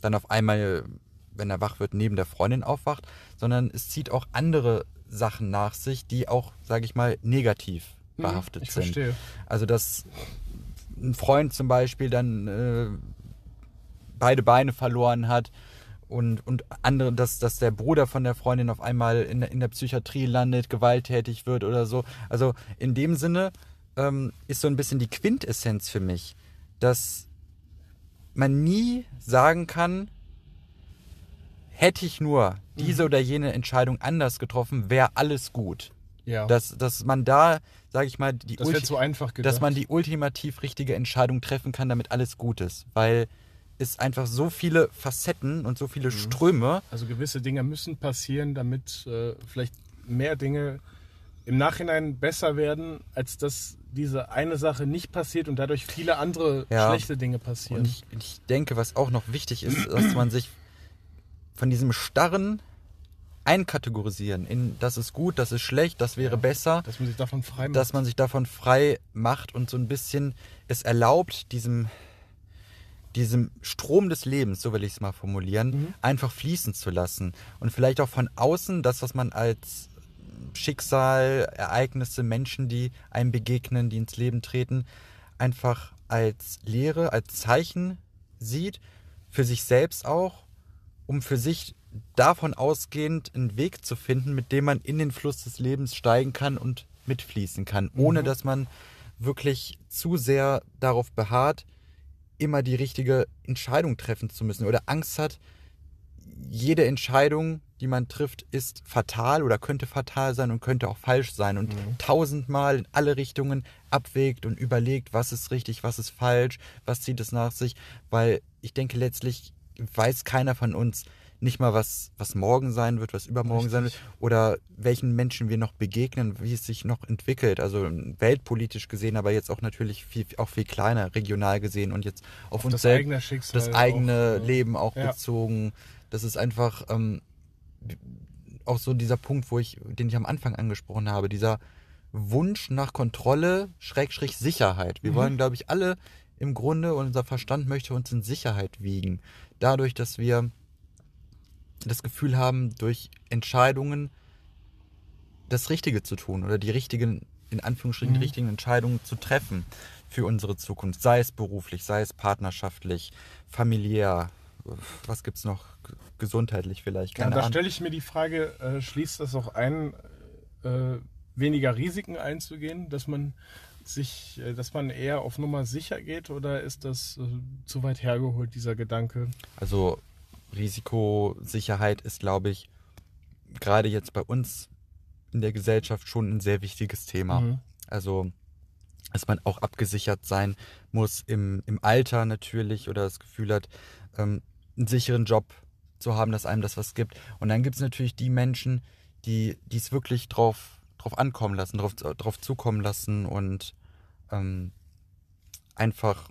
dann auf einmal, wenn er wach wird, neben der Freundin aufwacht, sondern es zieht auch andere Sachen nach sich, die auch, sage ich mal, negativ Mhm, behaftet ich sind. verstehe. Also dass ein Freund zum Beispiel dann äh, beide Beine verloren hat und, und andere, dass, dass der Bruder von der Freundin auf einmal in, der- in der Psychiatrie landet, gewalttätig wird oder so. Also in dem Sinne ähm, ist so ein bisschen die Quintessenz für mich, dass man nie sagen kann, hätte ich nur diese oder jene Entscheidung anders getroffen, wäre alles gut. Ja. Dass, dass man da, sage ich mal, die das so einfach gedacht. dass man die ultimativ richtige Entscheidung treffen kann, damit alles gut ist. Weil es einfach so viele Facetten und so Mhm. viele Ströme. Also gewisse Dinge müssen passieren, damit äh, vielleicht mehr Dinge im Nachhinein besser werden, als dass diese eine Sache nicht passiert und dadurch viele andere Ja. schlechte Dinge passieren. Und ich, ich denke, was auch noch wichtig ist, dass man sich von diesem starren Einkategorisieren in das ist gut, das ist schlecht, das wäre Ja. besser, dass man sich davon frei macht. dass man sich davon frei macht und so ein bisschen es erlaubt, diesem, diesem Strom des Lebens, so will ich es mal formulieren, Mhm. einfach fließen zu lassen. Und vielleicht auch von außen das, was man als Schicksal, Ereignisse, Menschen, die einem begegnen, die ins Leben treten, einfach als Lehre, als Zeichen sieht, für sich selbst auch, um für sich davon ausgehend einen Weg zu finden, mit dem man in den Fluss des Lebens steigen kann und mitfließen kann, ohne Mhm. dass man wirklich zu sehr darauf beharrt, immer die richtige Entscheidung treffen zu müssen oder Angst hat, jede Entscheidung, die man trifft, ist fatal oder könnte fatal sein und könnte auch falsch sein und Mhm. tausendmal in alle Richtungen abwägt und überlegt, was ist richtig, was ist falsch, was zieht es nach sich, weil ich denke letztlich weiß keiner von uns nicht mal, was, was morgen sein wird, was übermorgen sein wird Richtig. oder welchen Menschen wir noch begegnen, wie es sich noch entwickelt, also weltpolitisch gesehen, aber jetzt auch natürlich viel, auch viel kleiner, regional gesehen und jetzt auf, uns das selbst eigene Schicksal. das eigene auch, äh, Leben auch ja. bezogen. Das ist einfach ähm, auch so dieser Punkt, wo ich, den ich am Anfang angesprochen habe, dieser Wunsch nach Kontrolle, Schrägstrich Sicherheit. Wir Mhm. wollen, glaube ich, alle im Grunde, unser Verstand möchte uns in Sicherheit wiegen. Dadurch, dass wir das Gefühl haben, durch Entscheidungen das Richtige zu tun oder die richtigen, in Anführungsstrichen, die Mhm. richtigen Entscheidungen zu treffen für unsere Zukunft, sei es beruflich, sei es partnerschaftlich, familiär, was gibt's noch, G- gesundheitlich vielleicht, Ja, keine da Ahnung. stelle ich mir die Frage, äh, schließt das auch ein, äh, weniger Risiken einzugehen, dass man sich, äh, dass man eher auf Nummer sicher geht oder ist das äh, zu weit hergeholt, dieser Gedanke? Also Risikosicherheit ist, glaube ich, gerade jetzt bei uns in der Gesellschaft schon ein sehr wichtiges Thema. Mhm. Also, dass man auch abgesichert sein muss im, im Alter natürlich oder das Gefühl hat, ähm, einen sicheren Job zu haben, dass einem das was gibt. Und dann gibt es natürlich die Menschen, die es wirklich drauf, drauf ankommen lassen, drauf, drauf zukommen lassen und ähm, einfach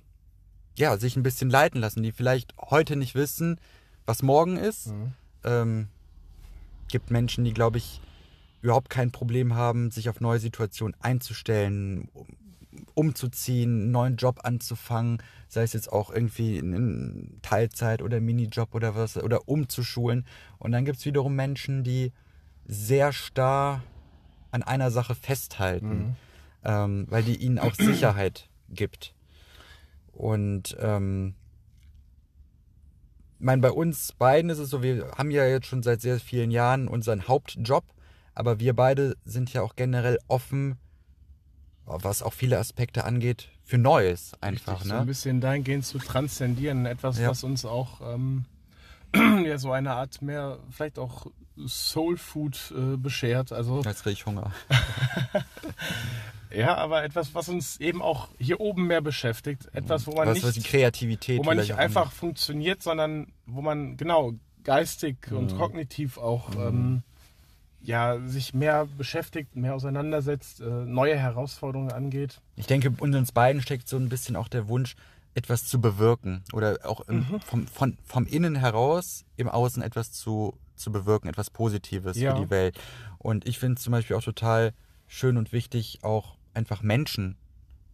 ja, sich ein bisschen leiten lassen, die vielleicht heute nicht wissen, was morgen ist. Mhm. Ähm, gibt Menschen, die, glaube ich, überhaupt kein Problem haben, sich auf neue Situationen einzustellen, um, umzuziehen, einen neuen Job anzufangen, sei es jetzt auch irgendwie in Teilzeit oder Minijob oder was, oder umzuschulen. Und dann gibt es wiederum Menschen, die sehr starr an einer Sache festhalten, Mhm. ähm, weil die ihnen auch Sicherheit gibt. Und ähm, meine, bei uns beiden ist es so, wir haben ja jetzt schon seit sehr vielen Jahren unseren Hauptjob, aber wir beide sind ja auch generell offen, was auch viele Aspekte angeht, für Neues einfach. Richtig, so ein Ne? bisschen dahingehend zu transzendieren, etwas, Ja. was uns auch ähm, ja, so eine Art mehr, vielleicht auch Soul Food äh, beschert. Also Jetzt kriege ich Hunger. ja, aber etwas, was uns eben auch hier oben mehr beschäftigt. Etwas, wo man was, was die nicht, Kreativität wo man nicht einfach funktioniert, sondern wo man genau geistig und Mhm. kognitiv auch ähm, ja, sich mehr beschäftigt, mehr auseinandersetzt, äh, neue Herausforderungen angeht. Ich denke, in uns beiden steckt so ein bisschen auch der Wunsch, etwas zu bewirken oder auch im, Mhm. vom, von, vom Innen heraus im Außen etwas zu, zu bewirken, etwas Positives Ja. für die Welt. Und ich finde es zum Beispiel auch total schön und wichtig, auch einfach Menschen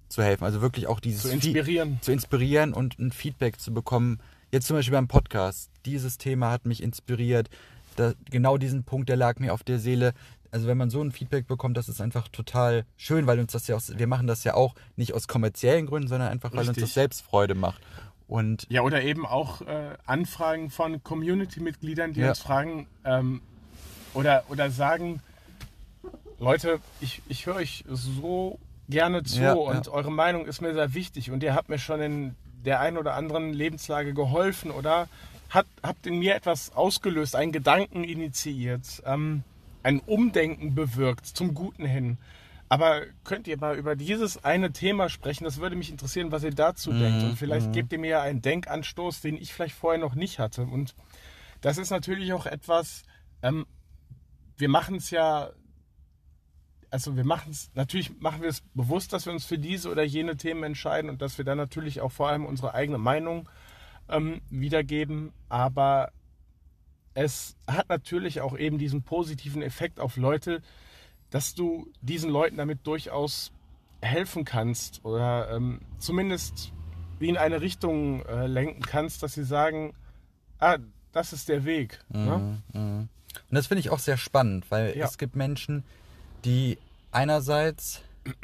zu helfen. Also wirklich auch dieses Zu inspirieren. Fe zu inspirieren und ein Feedback zu bekommen. Jetzt zum Beispiel beim Podcast. Dieses Thema hat mich inspiriert. Da, genau diesen Punkt, der lag mir auf der Seele. Also wenn man so ein Feedback bekommt, das ist einfach total schön, weil uns das ja auch, wir machen das ja auch nicht aus kommerziellen Gründen, sondern einfach, weil uns Richtig. das Selbstfreude macht. Und Ja, oder eben auch äh, Anfragen von Community-Mitgliedern, die Ja. uns fragen ähm, oder, oder sagen, Leute, ich, ich höre euch so gerne zu Ja, und ja. eure Meinung ist mir sehr wichtig und ihr habt mir schon in der einen oder anderen Lebenslage geholfen oder hat, habt in mir etwas ausgelöst, einen Gedanken initiiert, ähm, ein Umdenken bewirkt zum Guten hin. Aber könnt ihr mal über dieses eine Thema sprechen? Das würde mich interessieren, was ihr dazu denkt. Und vielleicht gebt ihr mir ja einen Denkanstoß, den ich vielleicht vorher noch nicht hatte. Und das ist natürlich auch etwas, ähm, wir machen es ja, also wir machen es, natürlich machen wir es bewusst, dass wir uns für diese oder jene Themen entscheiden und dass wir dann natürlich auch vor allem unsere eigene Meinung ähm, wiedergeben. Aber es hat natürlich auch eben diesen positiven Effekt auf Leute, dass du diesen Leuten damit durchaus helfen kannst oder ähm, zumindest wie in eine Richtung äh, lenken kannst, dass sie sagen, ah, das ist der Weg. Ne? Und das finde ich auch sehr spannend, weil Ja. es gibt Menschen, die einerseits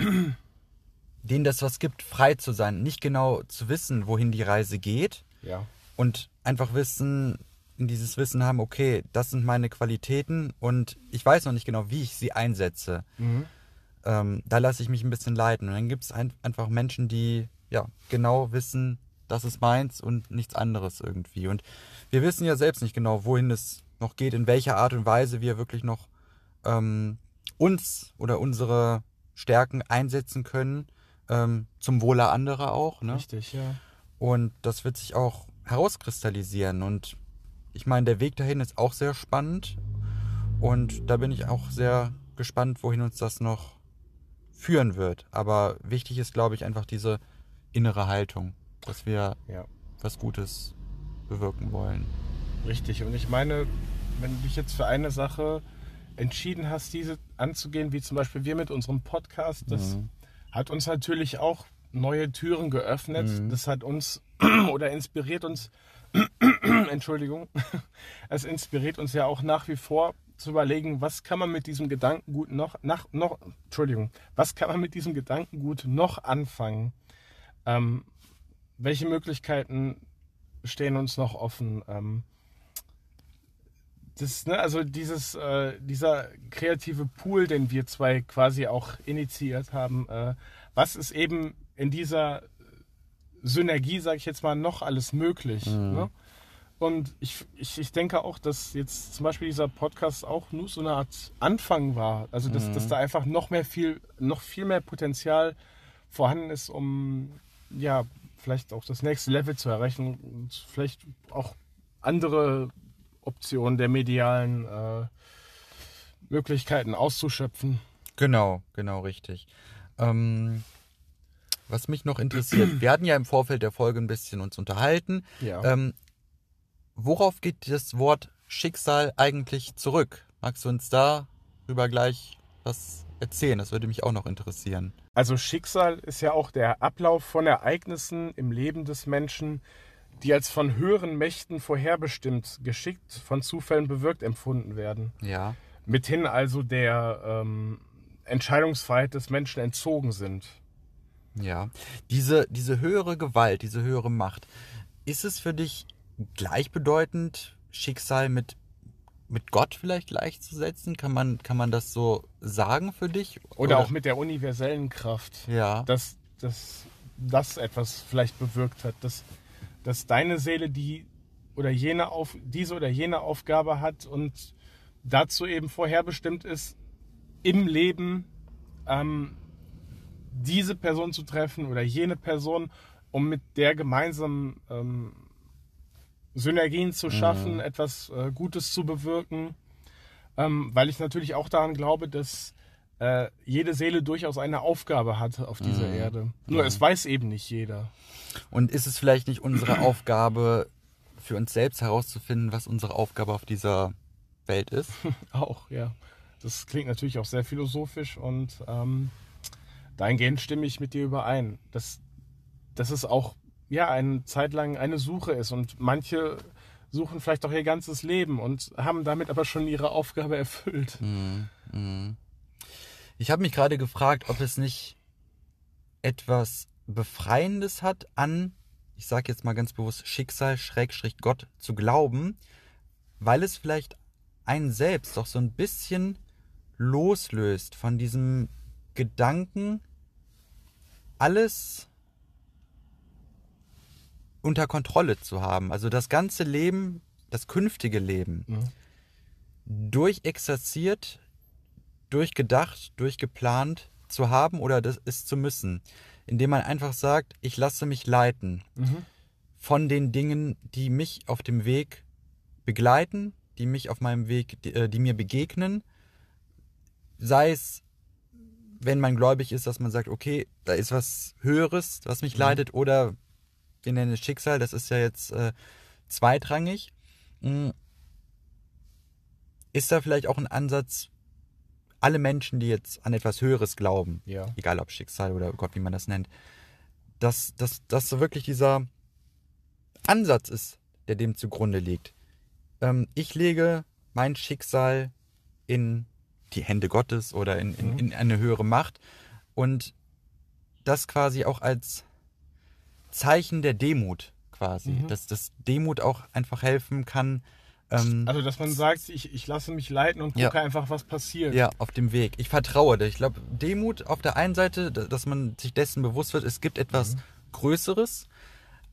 denen das was gibt, frei zu sein, nicht genau zu wissen, wohin die Reise geht Ja. und einfach wissen, dieses Wissen haben, okay, das sind meine Qualitäten und ich weiß noch nicht genau, wie ich sie einsetze. Ähm, da lasse ich mich ein bisschen leiten. Und dann gibt es ein, einfach Menschen, die ja genau wissen, das ist meins und nichts anderes irgendwie. Und wir wissen ja selbst nicht genau, wohin es noch geht, in welcher Art und Weise wir wirklich noch ähm, uns oder unsere Stärken einsetzen können, ähm, zum Wohle anderer auch. Ne? Richtig, ja. Und das wird sich auch herauskristallisieren. Und ich meine, der Weg dahin ist auch sehr spannend. Und da bin ich auch sehr gespannt, wohin uns das noch führen wird. Aber wichtig ist, glaube ich, einfach diese innere Haltung, dass wir Ja. was Gutes bewirken wollen. Richtig. Und ich meine, wenn du dich jetzt für eine Sache entschieden hast, diese anzugehen, wie zum Beispiel wir mit unserem Podcast, das hat uns natürlich auch neue Türen geöffnet. Das hat uns oder inspiriert uns, Entschuldigung, es inspiriert uns ja auch nach wie vor zu überlegen, was kann man mit diesem Gedankengut noch, nach, noch, Entschuldigung, was kann man mit diesem Gedankengut noch anfangen? Ähm, welche Möglichkeiten stehen uns noch offen? Ähm, das, ne, also dieses, äh, dieser kreative Pool, den wir zwei quasi auch initiiert haben, äh, was ist eben in dieser Synergie, sage ich jetzt mal, noch alles möglich? Ne? Und ich, ich, ich denke auch, dass jetzt zum Beispiel dieser Podcast auch nur so eine Art Anfang war. Also dass, dass da einfach noch mehr viel, noch viel mehr Potenzial vorhanden ist, um ja vielleicht auch das nächste Level zu erreichen und vielleicht auch andere Optionen der medialen äh, Möglichkeiten auszuschöpfen. Genau, genau richtig. Ähm, was mich noch interessiert, wir hatten ja im Vorfeld der Folge ein bisschen uns unterhalten. Ja. Ähm, worauf geht das Wort Schicksal eigentlich zurück? Magst du uns darüber gleich was erzählen? Das würde mich auch noch interessieren. Also Schicksal ist ja auch der Ablauf von Ereignissen im Leben des Menschen, die als von höheren Mächten vorherbestimmt, geschickt, von Zufällen bewirkt empfunden werden. Ja. Mithin also der ähm, Entscheidungsfreiheit des Menschen entzogen sind. Ja. Diese, diese höhere Gewalt, diese höhere Macht, ist es für dich gleichbedeutend, Schicksal mit, mit Gott vielleicht gleichzusetzen? Kann man, kann man das so sagen für dich? Oder, auch mit der universellen Kraft, Ja. dass, dass das etwas vielleicht bewirkt hat, dass, dass deine Seele die oder jene auf, diese oder jene Aufgabe hat und dazu eben vorherbestimmt ist, im Leben ähm, diese Person zu treffen oder jene Person, um mit der gemeinsam ähm, Synergien zu schaffen, etwas äh, Gutes zu bewirken. Ähm, weil ich natürlich auch daran glaube, dass äh, jede Seele durchaus eine Aufgabe hat auf dieser Erde. Nur es weiß eben nicht jeder. Und ist es vielleicht nicht unsere Aufgabe, für uns selbst herauszufinden, was unsere Aufgabe auf dieser Welt ist? Auch, ja. Das klingt natürlich auch sehr philosophisch und ähm, dahingehend stimme ich mit dir überein, dass, dass es auch ja eine Zeit lang eine Suche ist und manche suchen vielleicht auch ihr ganzes Leben und haben damit aber schon ihre Aufgabe erfüllt. Mhm. Mhm. Ich habe mich gerade gefragt, ob es nicht etwas Befreiendes hat an, ich sage jetzt mal ganz bewusst, Schicksal, Schrägstrich Gott zu glauben, weil es vielleicht einen selbst doch so ein bisschen loslöst von diesem Gedanken, alles unter Kontrolle zu haben. Also das ganze Leben, das künftige Leben, mhm. durchexerziert, durchgedacht, durchgeplant zu haben oder das ist zu müssen. Indem man einfach sagt, ich lasse mich leiten mhm. von den Dingen, die mich auf dem Weg begleiten, die mich auf meinem Weg, die, äh, die mir begegnen. Sei es wenn man gläubig ist, dass man sagt, okay, da ist was Höheres, was mich mhm. leitet, oder wir nennen es Schicksal, das ist ja jetzt äh, zweitrangig. Mhm. Ist da vielleicht auch ein Ansatz, alle Menschen, die jetzt an etwas Höheres glauben, ja. egal ob Schicksal oder Gott, wie man das nennt, dass, dass, dass so wirklich dieser Ansatz ist, der dem zugrunde liegt. Ähm, ich lege mein Schicksal in die Hände Gottes oder in, in, mhm. in eine höhere Macht. Und das quasi auch als Zeichen der Demut quasi. Mhm. Dass das Demut auch einfach helfen kann. Ähm, also, dass man sagt, ich, ich lasse mich leiten und gucke ja. einfach, was passiert. Ja, auf dem Weg. Ich vertraue. Ich glaube, Demut auf der einen Seite, dass man sich dessen bewusst wird, es gibt etwas mhm. Größeres,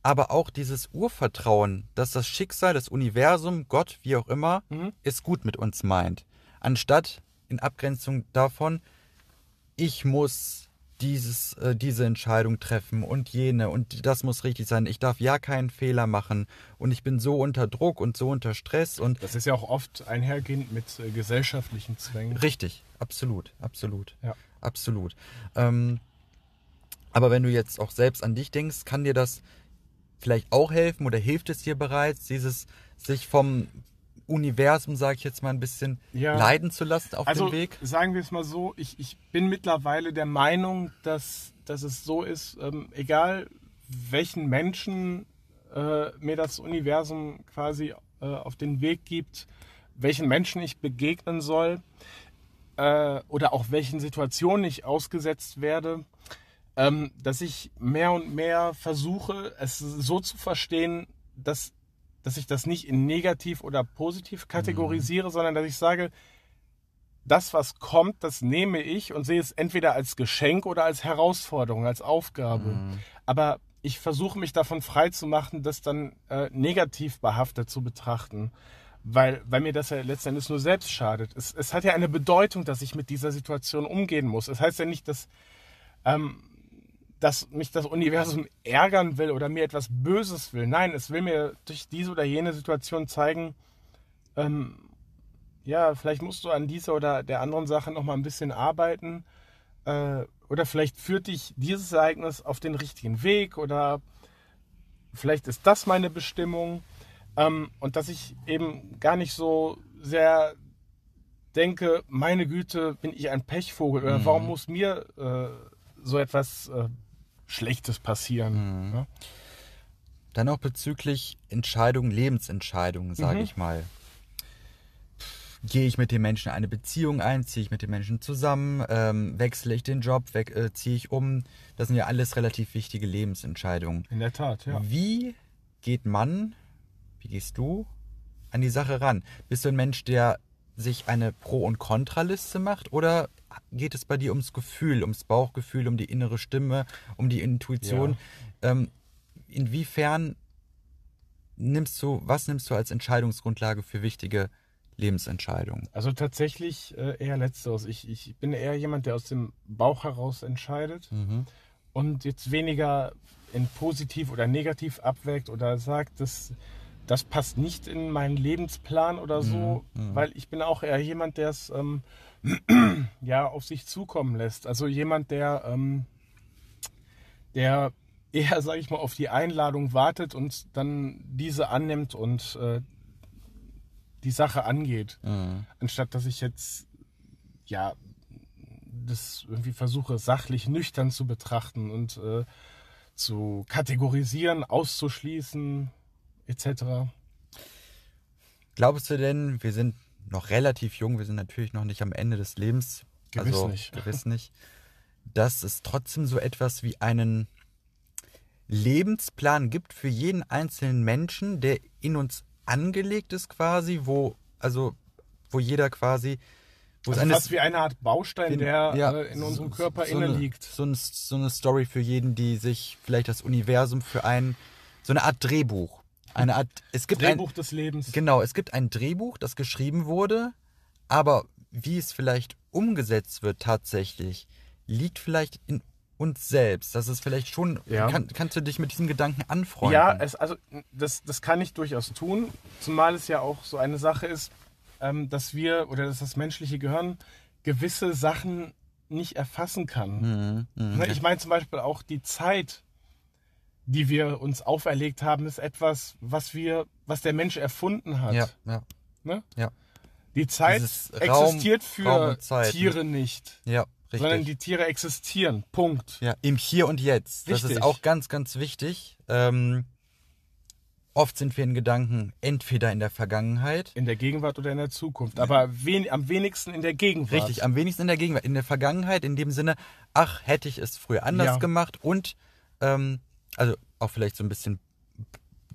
aber auch dieses Urvertrauen, dass das Schicksal, das Universum, Gott, wie auch immer, mhm. es gut mit uns meint. Anstatt in Abgrenzung davon, ich muss dieses, äh, diese Entscheidung treffen und jene und das muss richtig sein. Ich darf ja keinen Fehler machen und ich bin so unter Druck und so unter Stress und das ist ja auch oft einhergehend mit äh, gesellschaftlichen Zwängen. Richtig, absolut, absolut, ja. absolut. Ähm, aber wenn du jetzt auch selbst an dich denkst, kann dir das vielleicht auch helfen oder hilft es dir bereits, dieses sich vom Universum, sage ich jetzt mal, ein bisschen ja. leiden zu lassen auf also, dem Weg? Sagen wir es mal so, ich, ich bin mittlerweile der Meinung, dass, dass es so ist, ähm, egal welchen Menschen äh, mir das Universum quasi äh, auf den Weg gibt, welchen Menschen ich begegnen soll äh, oder auch welchen Situationen ich ausgesetzt werde, ähm, dass ich mehr und mehr versuche, es so zu verstehen, dass dass ich das nicht in negativ oder positiv kategorisiere, mhm. sondern dass ich sage, das, was kommt, das nehme ich und sehe es entweder als Geschenk oder als Herausforderung, als Aufgabe. Mhm. Aber ich versuche mich davon frei zu machen, das dann äh, negativ behaftet zu betrachten, weil, weil mir das ja letztendlich nur selbst schadet. Es, es hat ja eine Bedeutung, dass ich mit dieser Situation umgehen muss. Es das heißt ja nicht, dass ähm, dass mich das Universum ärgern will oder mir etwas Böses will. Nein, es will mir durch diese oder jene Situation zeigen, ähm, ja, vielleicht musst du an dieser oder der anderen Sache noch mal ein bisschen arbeiten. Äh, oder vielleicht führt dich dieses Ereignis auf den richtigen Weg oder vielleicht ist das meine Bestimmung. Ähm, und dass ich eben gar nicht so sehr denke, meine Güte, bin ich ein Pechvogel oder mhm. warum muss mir äh, so etwas äh, Schlechtes passieren. Mhm. Ja? Dann auch bezüglich Entscheidungen, Lebensentscheidungen, sage mhm. ich mal. Gehe ich mit dem Menschen eine Beziehung ein? Ziehe ich mit dem Menschen zusammen? Ähm, wechsle ich den Job? Äh, ziehe ich um? Das sind ja alles relativ wichtige Lebensentscheidungen. In der Tat, ja. Wie geht man, wie gehst du an die Sache ran? Bist du ein Mensch, der sich eine Pro- und Kontraliste macht oder geht es bei dir ums Gefühl, ums Bauchgefühl, um die innere Stimme, um die Intuition? Ja. Ähm, inwiefern nimmst du, was nimmst du als Entscheidungsgrundlage für wichtige Lebensentscheidungen? Also tatsächlich äh, eher letzteres. Ich, ich bin eher jemand, der aus dem Bauch heraus entscheidet mhm. und jetzt weniger in positiv oder negativ abwägt oder sagt, dass das passt nicht in meinen Lebensplan oder so, mhm. mhm. weil ich bin auch eher jemand, der es ähm, ja, auf sich zukommen lässt. Also jemand, der, ähm, der eher, sage ich mal, auf die Einladung wartet und dann diese annimmt und äh, die Sache angeht. Mhm. Anstatt dass ich jetzt ja das irgendwie versuche, sachlich nüchtern zu betrachten und äh, zu kategorisieren, auszuschließen, etc. Glaubst du denn, wir sind noch relativ jung, wir sind natürlich noch nicht am Ende des Lebens. Gewiss also, nicht. Gewiss nicht. Dass es trotzdem so etwas wie einen Lebensplan gibt für jeden einzelnen Menschen, der in uns angelegt ist quasi, wo, also, wo jeder quasi, wo Also eine, fast wie eine Art Baustein, den- der ja, äh, in unserem Körper so inne eine, liegt. So, ein, so eine Story für jeden, die sich vielleicht das Universum für einen, so eine Art Drehbuch. Eine Art, es gibt ein, Drehbuch des Lebens. Genau, es gibt ein Drehbuch, das geschrieben wurde, aber wie es vielleicht umgesetzt wird tatsächlich, liegt vielleicht in uns selbst. Das ist vielleicht schon, Ja. kann, kannst du dich mit diesem Gedanken anfreunden? Ja, es, also das, das kann ich durchaus tun, zumal es ja auch so eine Sache ist, ähm, dass wir oder dass das menschliche Gehirn gewisse Sachen nicht erfassen kann. Mhm, mhm. Ne, Ich meine zum Beispiel auch die Zeit, die wir uns auferlegt haben, ist etwas, was wir, was der Mensch erfunden hat. ja, ja, Ne? ja, Die Zeit Dieses existiert Raum für Zeit, ne? Tiere nicht, ja, richtig. sondern die Tiere existieren. Punkt. Ja, im Hier und Jetzt. Das Richtig. ist auch ganz, ganz wichtig. Ähm, oft sind wir in Gedanken entweder in der Vergangenheit, In der Gegenwart oder in der Zukunft. Aber wen, am wenigsten in der Gegenwart. richtig, am wenigsten in der Gegenwart, in der Vergangenheit, in dem Sinne, ach, hätte ich es früher anders Ja. gemacht und, ähm, also auch vielleicht so ein bisschen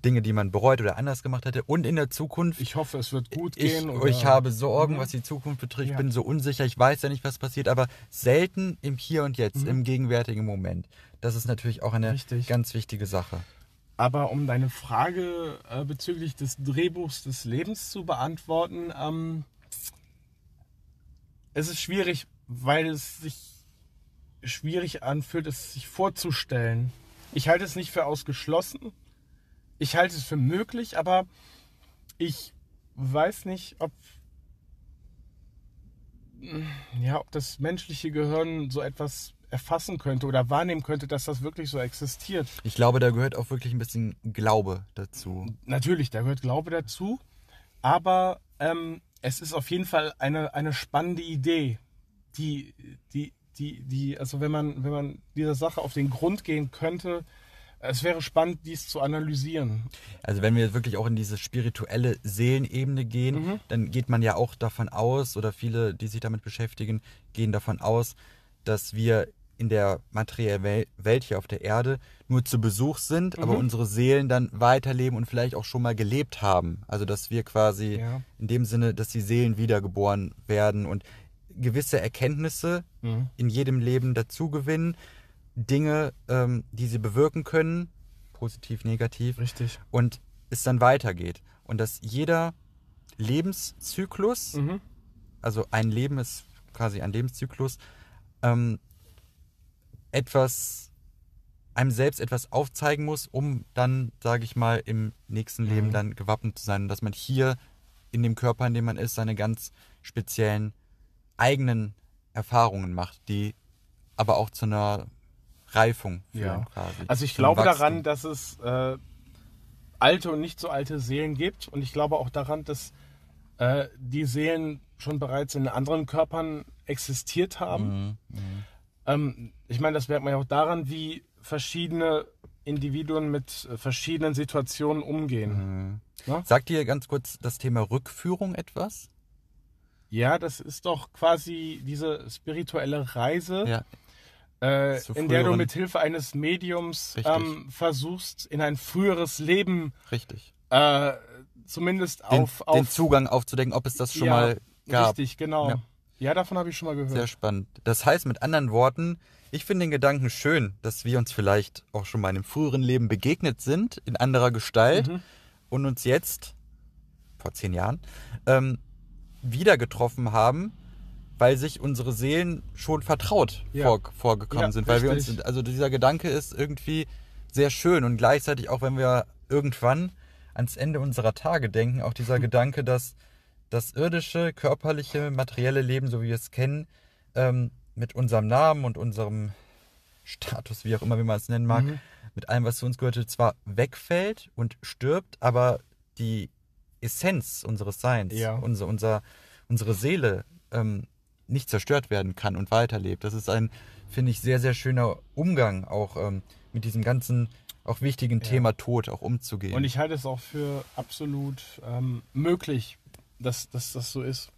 Dinge, die man bereut oder anders gemacht hätte und in der Zukunft. Ich hoffe, es wird gut ich, gehen. oder- ich habe Sorgen, Mhm. was die Zukunft betrifft. Ich Ja. bin so unsicher, ich weiß ja nicht, was passiert, aber selten im Hier und Jetzt, Mhm. im gegenwärtigen Moment. Das ist natürlich auch eine Richtig. ganz wichtige Sache. Aber um deine Frage äh, bezüglich des Drehbuchs des Lebens zu beantworten, ähm, es ist schwierig, weil es sich schwierig anfühlt, es sich vorzustellen. Ich halte es nicht für ausgeschlossen. Ich halte es für möglich, aber ich weiß nicht, ob ja, ob das menschliche Gehirn so etwas erfassen könnte oder wahrnehmen könnte, dass das wirklich so existiert. Ich glaube, da gehört auch wirklich ein bisschen Glaube dazu. Natürlich, da gehört Glaube dazu, aber ähm, es ist auf jeden Fall eine, eine spannende Idee, die, die, die, die, also wenn man, wenn man dieser Sache auf den Grund gehen könnte, es wäre spannend, dies zu analysieren. Also wenn wir wirklich auch in diese spirituelle Seelenebene gehen, Mhm. dann geht man ja auch davon aus, oder viele, die sich damit beschäftigen, gehen davon aus, dass wir in der materiellen Wel- Welt hier auf der Erde nur zu Besuch sind, aber Mhm. unsere Seelen dann weiterleben und vielleicht auch schon mal gelebt haben. Also dass wir quasi Ja. in dem Sinne, dass die Seelen wiedergeboren werden und gewisse Erkenntnisse Mhm. in jedem Leben dazu gewinnen, Dinge, ähm, die sie bewirken können, positiv, negativ, Richtig. und es dann weitergeht. Und dass jeder Lebenszyklus, Mhm. also ein Leben ist quasi ein Lebenszyklus, ähm, etwas, einem selbst etwas aufzeigen muss, um dann, sage ich mal, im nächsten Leben Mhm. dann gewappnet zu sein. Und dass man hier in dem Körper, in dem man ist, seine ganz speziellen eigenen Erfahrungen macht, die aber auch zu einer Reifung führen Ja. quasi. Also ich glaube Wachstum. daran, dass es äh, alte und nicht so alte Seelen gibt. Und ich glaube auch daran, dass äh, die Seelen schon bereits in anderen Körpern existiert haben. Mhm. Mhm. Ähm, ich meine, das merkt man ja auch daran, wie verschiedene Individuen mit äh, verschiedenen Situationen umgehen. Mhm. Ja? Sagt dir ganz kurz das Thema Rückführung etwas? Ja, das ist doch quasi diese spirituelle Reise, Ja. äh, in der du mit Hilfe eines Mediums ähm, versuchst, in ein früheres Leben Richtig. äh, zumindest Den, auf, den auf Zugang aufzudecken, ob es das schon Ja, mal gab. Richtig, genau. Ja. Ja, davon habe ich schon mal gehört. Sehr spannend. Das heißt mit anderen Worten, ich finde den Gedanken schön, dass wir uns vielleicht auch schon mal in einem früheren Leben begegnet sind, in anderer Gestalt, Mhm. und uns jetzt, vor zehn Jahren, ähm, wieder getroffen haben, weil sich unsere Seelen schon vertraut Ja. vor, vorgekommen Ja, sind. Weil wir uns, also dieser Gedanke ist irgendwie sehr schön und gleichzeitig auch, wenn wir irgendwann ans Ende unserer Tage denken, auch dieser Gedanke, dass das irdische, körperliche, materielle Leben, so wie wir es kennen, ähm, mit unserem Namen und unserem Status, wie auch immer wie man es nennen mag, Mhm. mit allem, was zu uns gehörte, zwar wegfällt und stirbt, aber die Essenz unseres Seins, Ja. unser, unser, unsere Seele, ähm, nicht zerstört werden kann und weiterlebt. Das ist ein, finde ich, sehr, sehr schöner Umgang auch ähm, mit diesem ganzen auch wichtigen Ja. Thema Tod auch umzugehen. Und ich halte es auch für absolut ähm, möglich, dass, dass das so ist.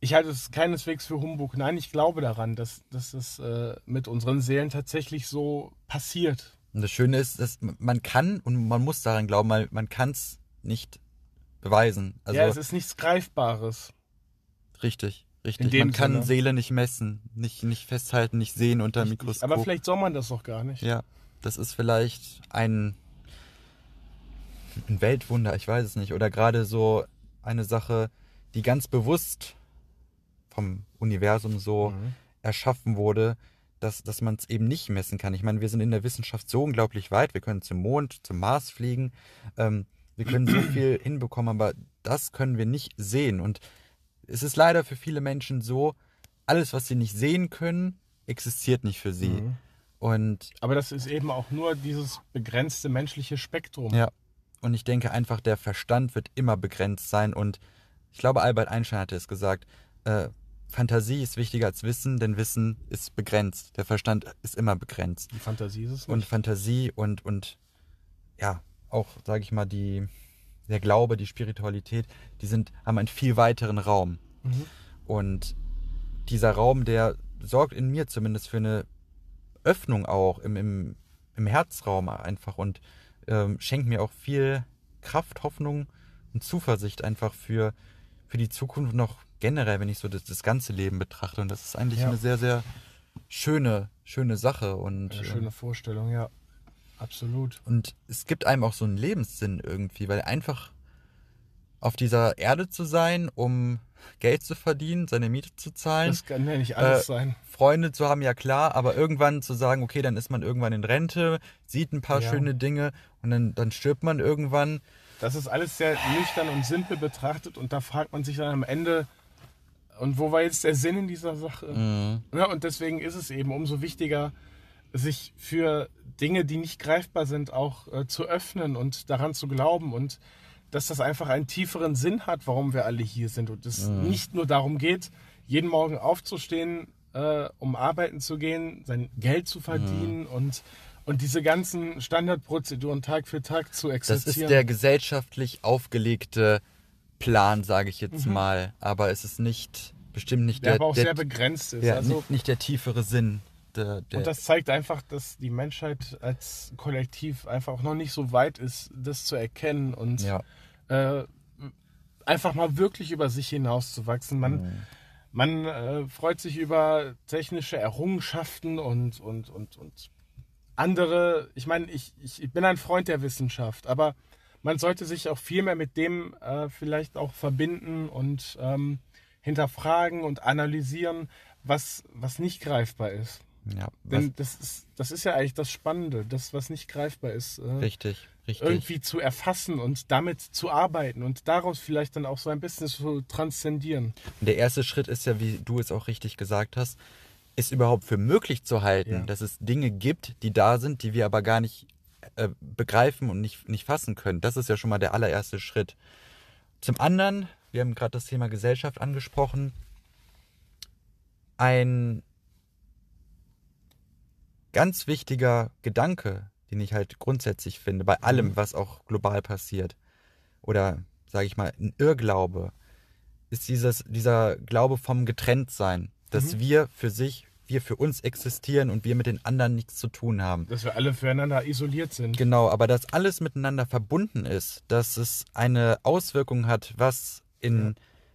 Ich halte es keineswegs für Humbug. Nein, ich glaube daran, dass, dass es äh, mit unseren Seelen tatsächlich so passiert. Und das Schöne ist, dass man kann und man muss daran glauben, weil man kann es nicht beweisen. Also ja, es ist nichts Greifbares. richtig, richtig. Man kann Sinne. Seele nicht messen, nicht, nicht festhalten, nicht sehen unter Richtig. Mikroskop. Aber vielleicht soll man das doch gar nicht. Ja, das ist vielleicht ein, ein Weltwunder, ich weiß es nicht. Oder gerade so eine Sache, die ganz bewusst vom Universum so Mhm. erschaffen wurde, dass, dass man es eben nicht messen kann. Ich meine, wir sind in der Wissenschaft so unglaublich weit. Wir können zum Mond, zum Mars fliegen. Ähm, wir können so viel hinbekommen, aber das können wir nicht sehen. Und es ist leider für viele Menschen so, alles, was sie nicht sehen können, existiert nicht für sie. Mhm. Und Aber das ist eben auch nur dieses begrenzte menschliche Spektrum. ja, und ich denke einfach, der Verstand wird immer begrenzt sein. Und ich glaube, Albert Einstein hatte es gesagt, äh, Fantasie ist wichtiger als Wissen, denn Wissen ist begrenzt. Der Verstand ist immer begrenzt. Die Fantasie ist es Und nicht. Fantasie und, und ja, auch, sage ich mal, die, der Glaube, die Spiritualität, die sind, haben einen viel weiteren Raum. Mhm. Und dieser Raum, der sorgt in mir zumindest für eine Öffnung auch im, im, im Herzraum einfach und ähm, schenkt mir auch viel Kraft, Hoffnung und Zuversicht einfach für, für die Zukunft noch generell, wenn ich so das, das ganze Leben betrachte. Und das ist eigentlich Ja. eine sehr, sehr schöne, schöne Sache. Und, Eine äh, schöne Vorstellung, ja. Absolut. und es gibt einem auch so einen Lebenssinn irgendwie, weil einfach auf dieser Erde zu sein, um Geld zu verdienen, seine Miete zu zahlen, Das kann ja nicht alles Äh, sein. Freunde zu haben, ja klar, aber irgendwann zu sagen, okay, dann ist man irgendwann in Rente, sieht ein paar Ja. schöne Dinge und dann, dann stirbt man irgendwann. Das ist alles sehr nüchtern und simpel betrachtet und da fragt man sich dann am Ende, und wo war jetzt der Sinn in dieser Sache? Mhm. Ja, und deswegen ist es eben umso wichtiger, sich für Dinge, die nicht greifbar sind, auch äh, zu öffnen und daran zu glauben und dass das einfach einen tieferen Sinn hat, warum wir alle hier sind und es nicht nur darum geht, jeden Morgen aufzustehen, äh, um arbeiten zu gehen, sein Geld zu verdienen und, und diese ganzen Standardprozeduren Tag für Tag zu Das existieren. ist der gesellschaftlich aufgelegte Plan, sage ich jetzt mal, aber es ist nicht, bestimmt nicht Mhm. der der, aber auch der, sehr begrenzt ist. ja, also, nicht, nicht der tiefere Sinn. Der, der, und das zeigt einfach, dass die Menschheit als Kollektiv einfach auch noch nicht so weit ist, das zu erkennen und ja. äh, einfach mal wirklich über sich hinauszuwachsen. Man, Mhm. man äh, freut sich über technische Errungenschaften und, und, und, und andere. Ich meine, ich, ich, bin ein Freund der Wissenschaft, aber man sollte sich auch viel mehr mit dem äh, vielleicht auch verbinden und ähm, hinterfragen und analysieren, was, was nicht greifbar ist. Ja Denn das ist, das ist ja eigentlich das Spannende, das, was nicht greifbar ist. Äh, richtig, richtig. irgendwie zu erfassen und damit zu arbeiten und daraus vielleicht dann auch so ein bisschen zu transzendieren. Und der erste Schritt ist ja, wie du es auch richtig gesagt hast, es überhaupt für möglich zu halten, Ja. dass es Dinge gibt, die da sind, die wir aber gar nicht äh, begreifen und nicht, nicht fassen können. Das ist ja schon mal der allererste Schritt. Zum anderen, wir haben gerade das Thema Gesellschaft angesprochen, ein ganz wichtiger Gedanke, den ich halt grundsätzlich finde, bei allem, was auch global passiert, oder sage ich mal, ein Irrglaube, ist dieses, dieser Glaube vom Getrenntsein, dass wir für sich, wir für uns existieren und wir mit den anderen nichts zu tun haben. Dass wir alle füreinander isoliert sind. Genau, aber dass alles miteinander verbunden ist, dass es eine Auswirkung hat, was in,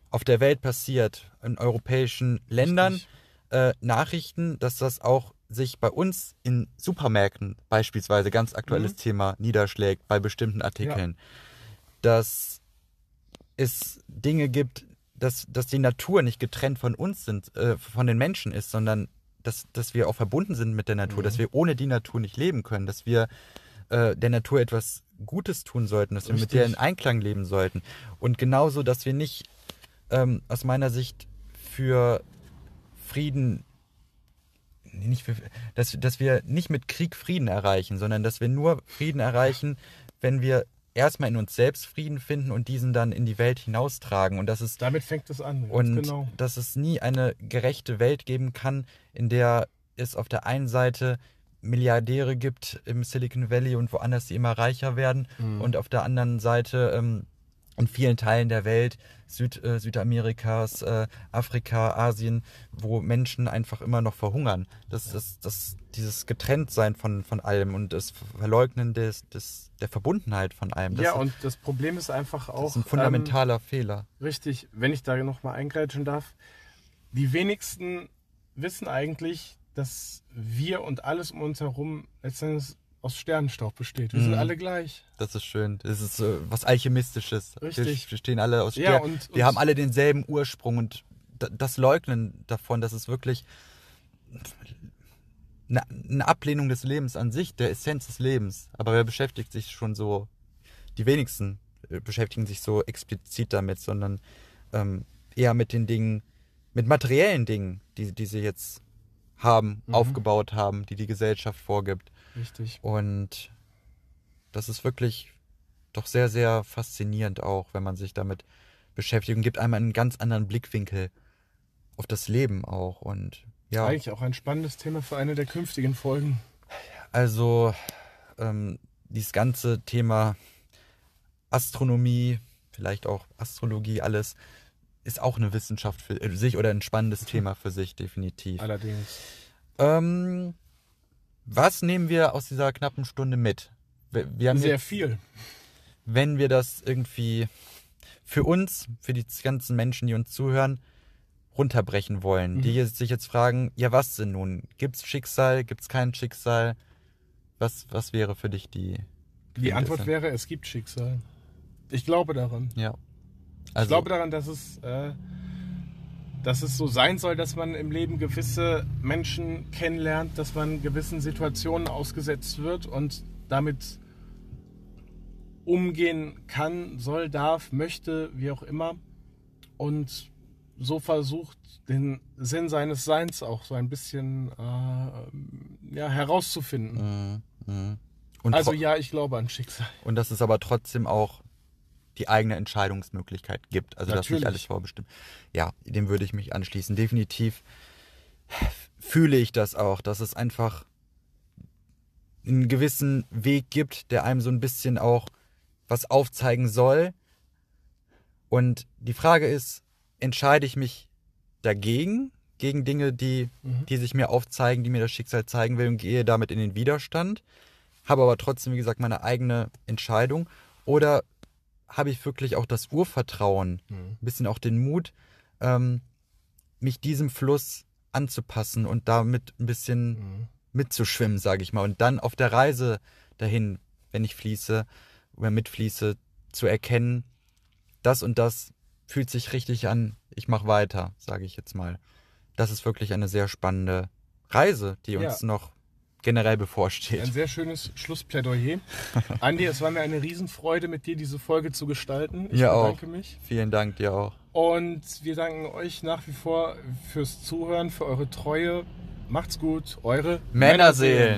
auf der Welt passiert, in europäischen Ländern, äh, Nachrichten, dass das auch sich bei uns in Supermärkten beispielsweise, ganz aktuelles Thema, niederschlägt bei bestimmten Artikeln. Dass es Dinge gibt, dass, dass die Natur nicht getrennt von uns sind, äh, von den Menschen ist, sondern dass, dass wir auch verbunden sind mit der Natur, Mhm. dass wir ohne die Natur nicht leben können, dass wir äh, der Natur etwas Gutes tun sollten, dass wir mit der in Richtig. Einklang leben sollten. Und genauso, dass wir nicht ähm, aus meiner Sicht für Frieden, nicht für, dass, dass wir nicht mit Krieg Frieden erreichen, sondern dass wir nur Frieden erreichen, wenn wir erstmal in uns selbst Frieden finden und diesen dann in die Welt hinaustragen. Und das ist Damit fängt es an. und genau. dass es nie eine gerechte Welt geben kann, in der es auf der einen Seite Milliardäre gibt im Silicon Valley und woanders, die immer reicher werden, Mhm. und auf der anderen Seite ähm, in vielen Teilen der Welt, Süd, äh, Südamerikas, äh, Afrika, Asien, wo Menschen einfach immer noch verhungern. Das, das, das, dieses Getrenntsein von, von allem und das Verleugnen des, des, der Verbundenheit von allem, das, ja, und das Problem ist einfach auch. das ist ein ähm, fundamentaler Fehler. Richtig, wenn ich da nochmal eingrätschen darf. Die wenigsten wissen eigentlich, dass wir und alles um uns herum letztendlich aus Sternenstaub besteht. Wir sind Mhm. alle gleich. Das ist schön. Das ist so was Alchemistisches. Richtig. Wir bestehen alle aus Ja, Stern. und- wir und- haben alle denselben Ursprung und da- das Leugnen davon, das ist wirklich eine, eine Ablehnung des Lebens an sich, der Essenz des Lebens. Aber wer beschäftigt sich schon so, die wenigsten äh, beschäftigen sich so explizit damit, sondern ähm, eher mit den Dingen, mit materiellen Dingen, die, die sie jetzt haben, Mhm. aufgebaut haben, die die Gesellschaft vorgibt. Richtig. Und das ist wirklich doch sehr, sehr faszinierend auch, wenn man sich damit beschäftigt und gibt einem einen ganz anderen Blickwinkel auf das Leben auch. Und ja, Eigentlich auch ein spannendes Thema für eine der künftigen Folgen. also ähm, dieses ganze Thema Astronomie, vielleicht auch Astrologie, alles ist auch eine Wissenschaft für äh, sich oder ein spannendes Thema für sich, definitiv. Allerdings. Ähm, was nehmen wir aus dieser knappen Stunde mit? Wir, wir haben Sehr jetzt- viel. wenn wir das irgendwie für uns, für die ganzen Menschen, die uns zuhören, runterbrechen wollen, Mhm. die sich jetzt fragen, ja, was denn nun? Gibt's Schicksal? Gibt's kein Schicksal? Was, was wäre für dich die Die Antwort Quintessenz? wäre, es gibt Schicksal. Ich glaube daran. Ja. ich Also, glaube daran, dass es, äh, dass es so sein soll, dass man im Leben gewisse Menschen kennenlernt, dass man gewissen Situationen ausgesetzt wird und damit umgehen kann, soll, darf, möchte, wie auch immer. Und so versucht, den Sinn seines Seins auch so ein bisschen äh, ja, herauszufinden. mm. Und, Also ja, ich glaube an Schicksal. und dass es aber trotzdem auch die eigene Entscheidungsmöglichkeit gibt. Also dass Natürlich. nicht alles vorbestimmt. Ja, dem würde ich mich anschließen. Definitiv fühle ich das auch, dass es einfach einen gewissen Weg gibt, der einem so ein bisschen auch was aufzeigen soll. Und die Frage ist, entscheide ich mich dagegen, gegen Dinge, die, Mhm. die sich mir aufzeigen, die mir das Schicksal zeigen will und gehe damit in den Widerstand, habe aber trotzdem, wie gesagt, meine eigene Entscheidung? Oder habe ich wirklich auch das Urvertrauen, Mhm. ein bisschen auch den Mut, ähm, mich diesem Fluss anzupassen und damit ein bisschen Mhm. mitzuschwimmen, sage ich mal. Und dann auf der Reise dahin, wenn ich fließe oder mitfließe, zu erkennen, das und das fühlt sich richtig an, ich mache weiter, sage ich jetzt mal. Das ist wirklich eine sehr spannende Reise, die uns Ja. noch generell bevorsteht. Ein sehr schönes Schlussplädoyer. Andi, es war mir eine Riesenfreude, mit dir diese Folge zu gestalten. Ich auch. bedanke mich. Vielen Dank dir auch. Und wir danken euch nach wie vor fürs Zuhören, für eure Treue. Macht's gut, eure Männerseelen.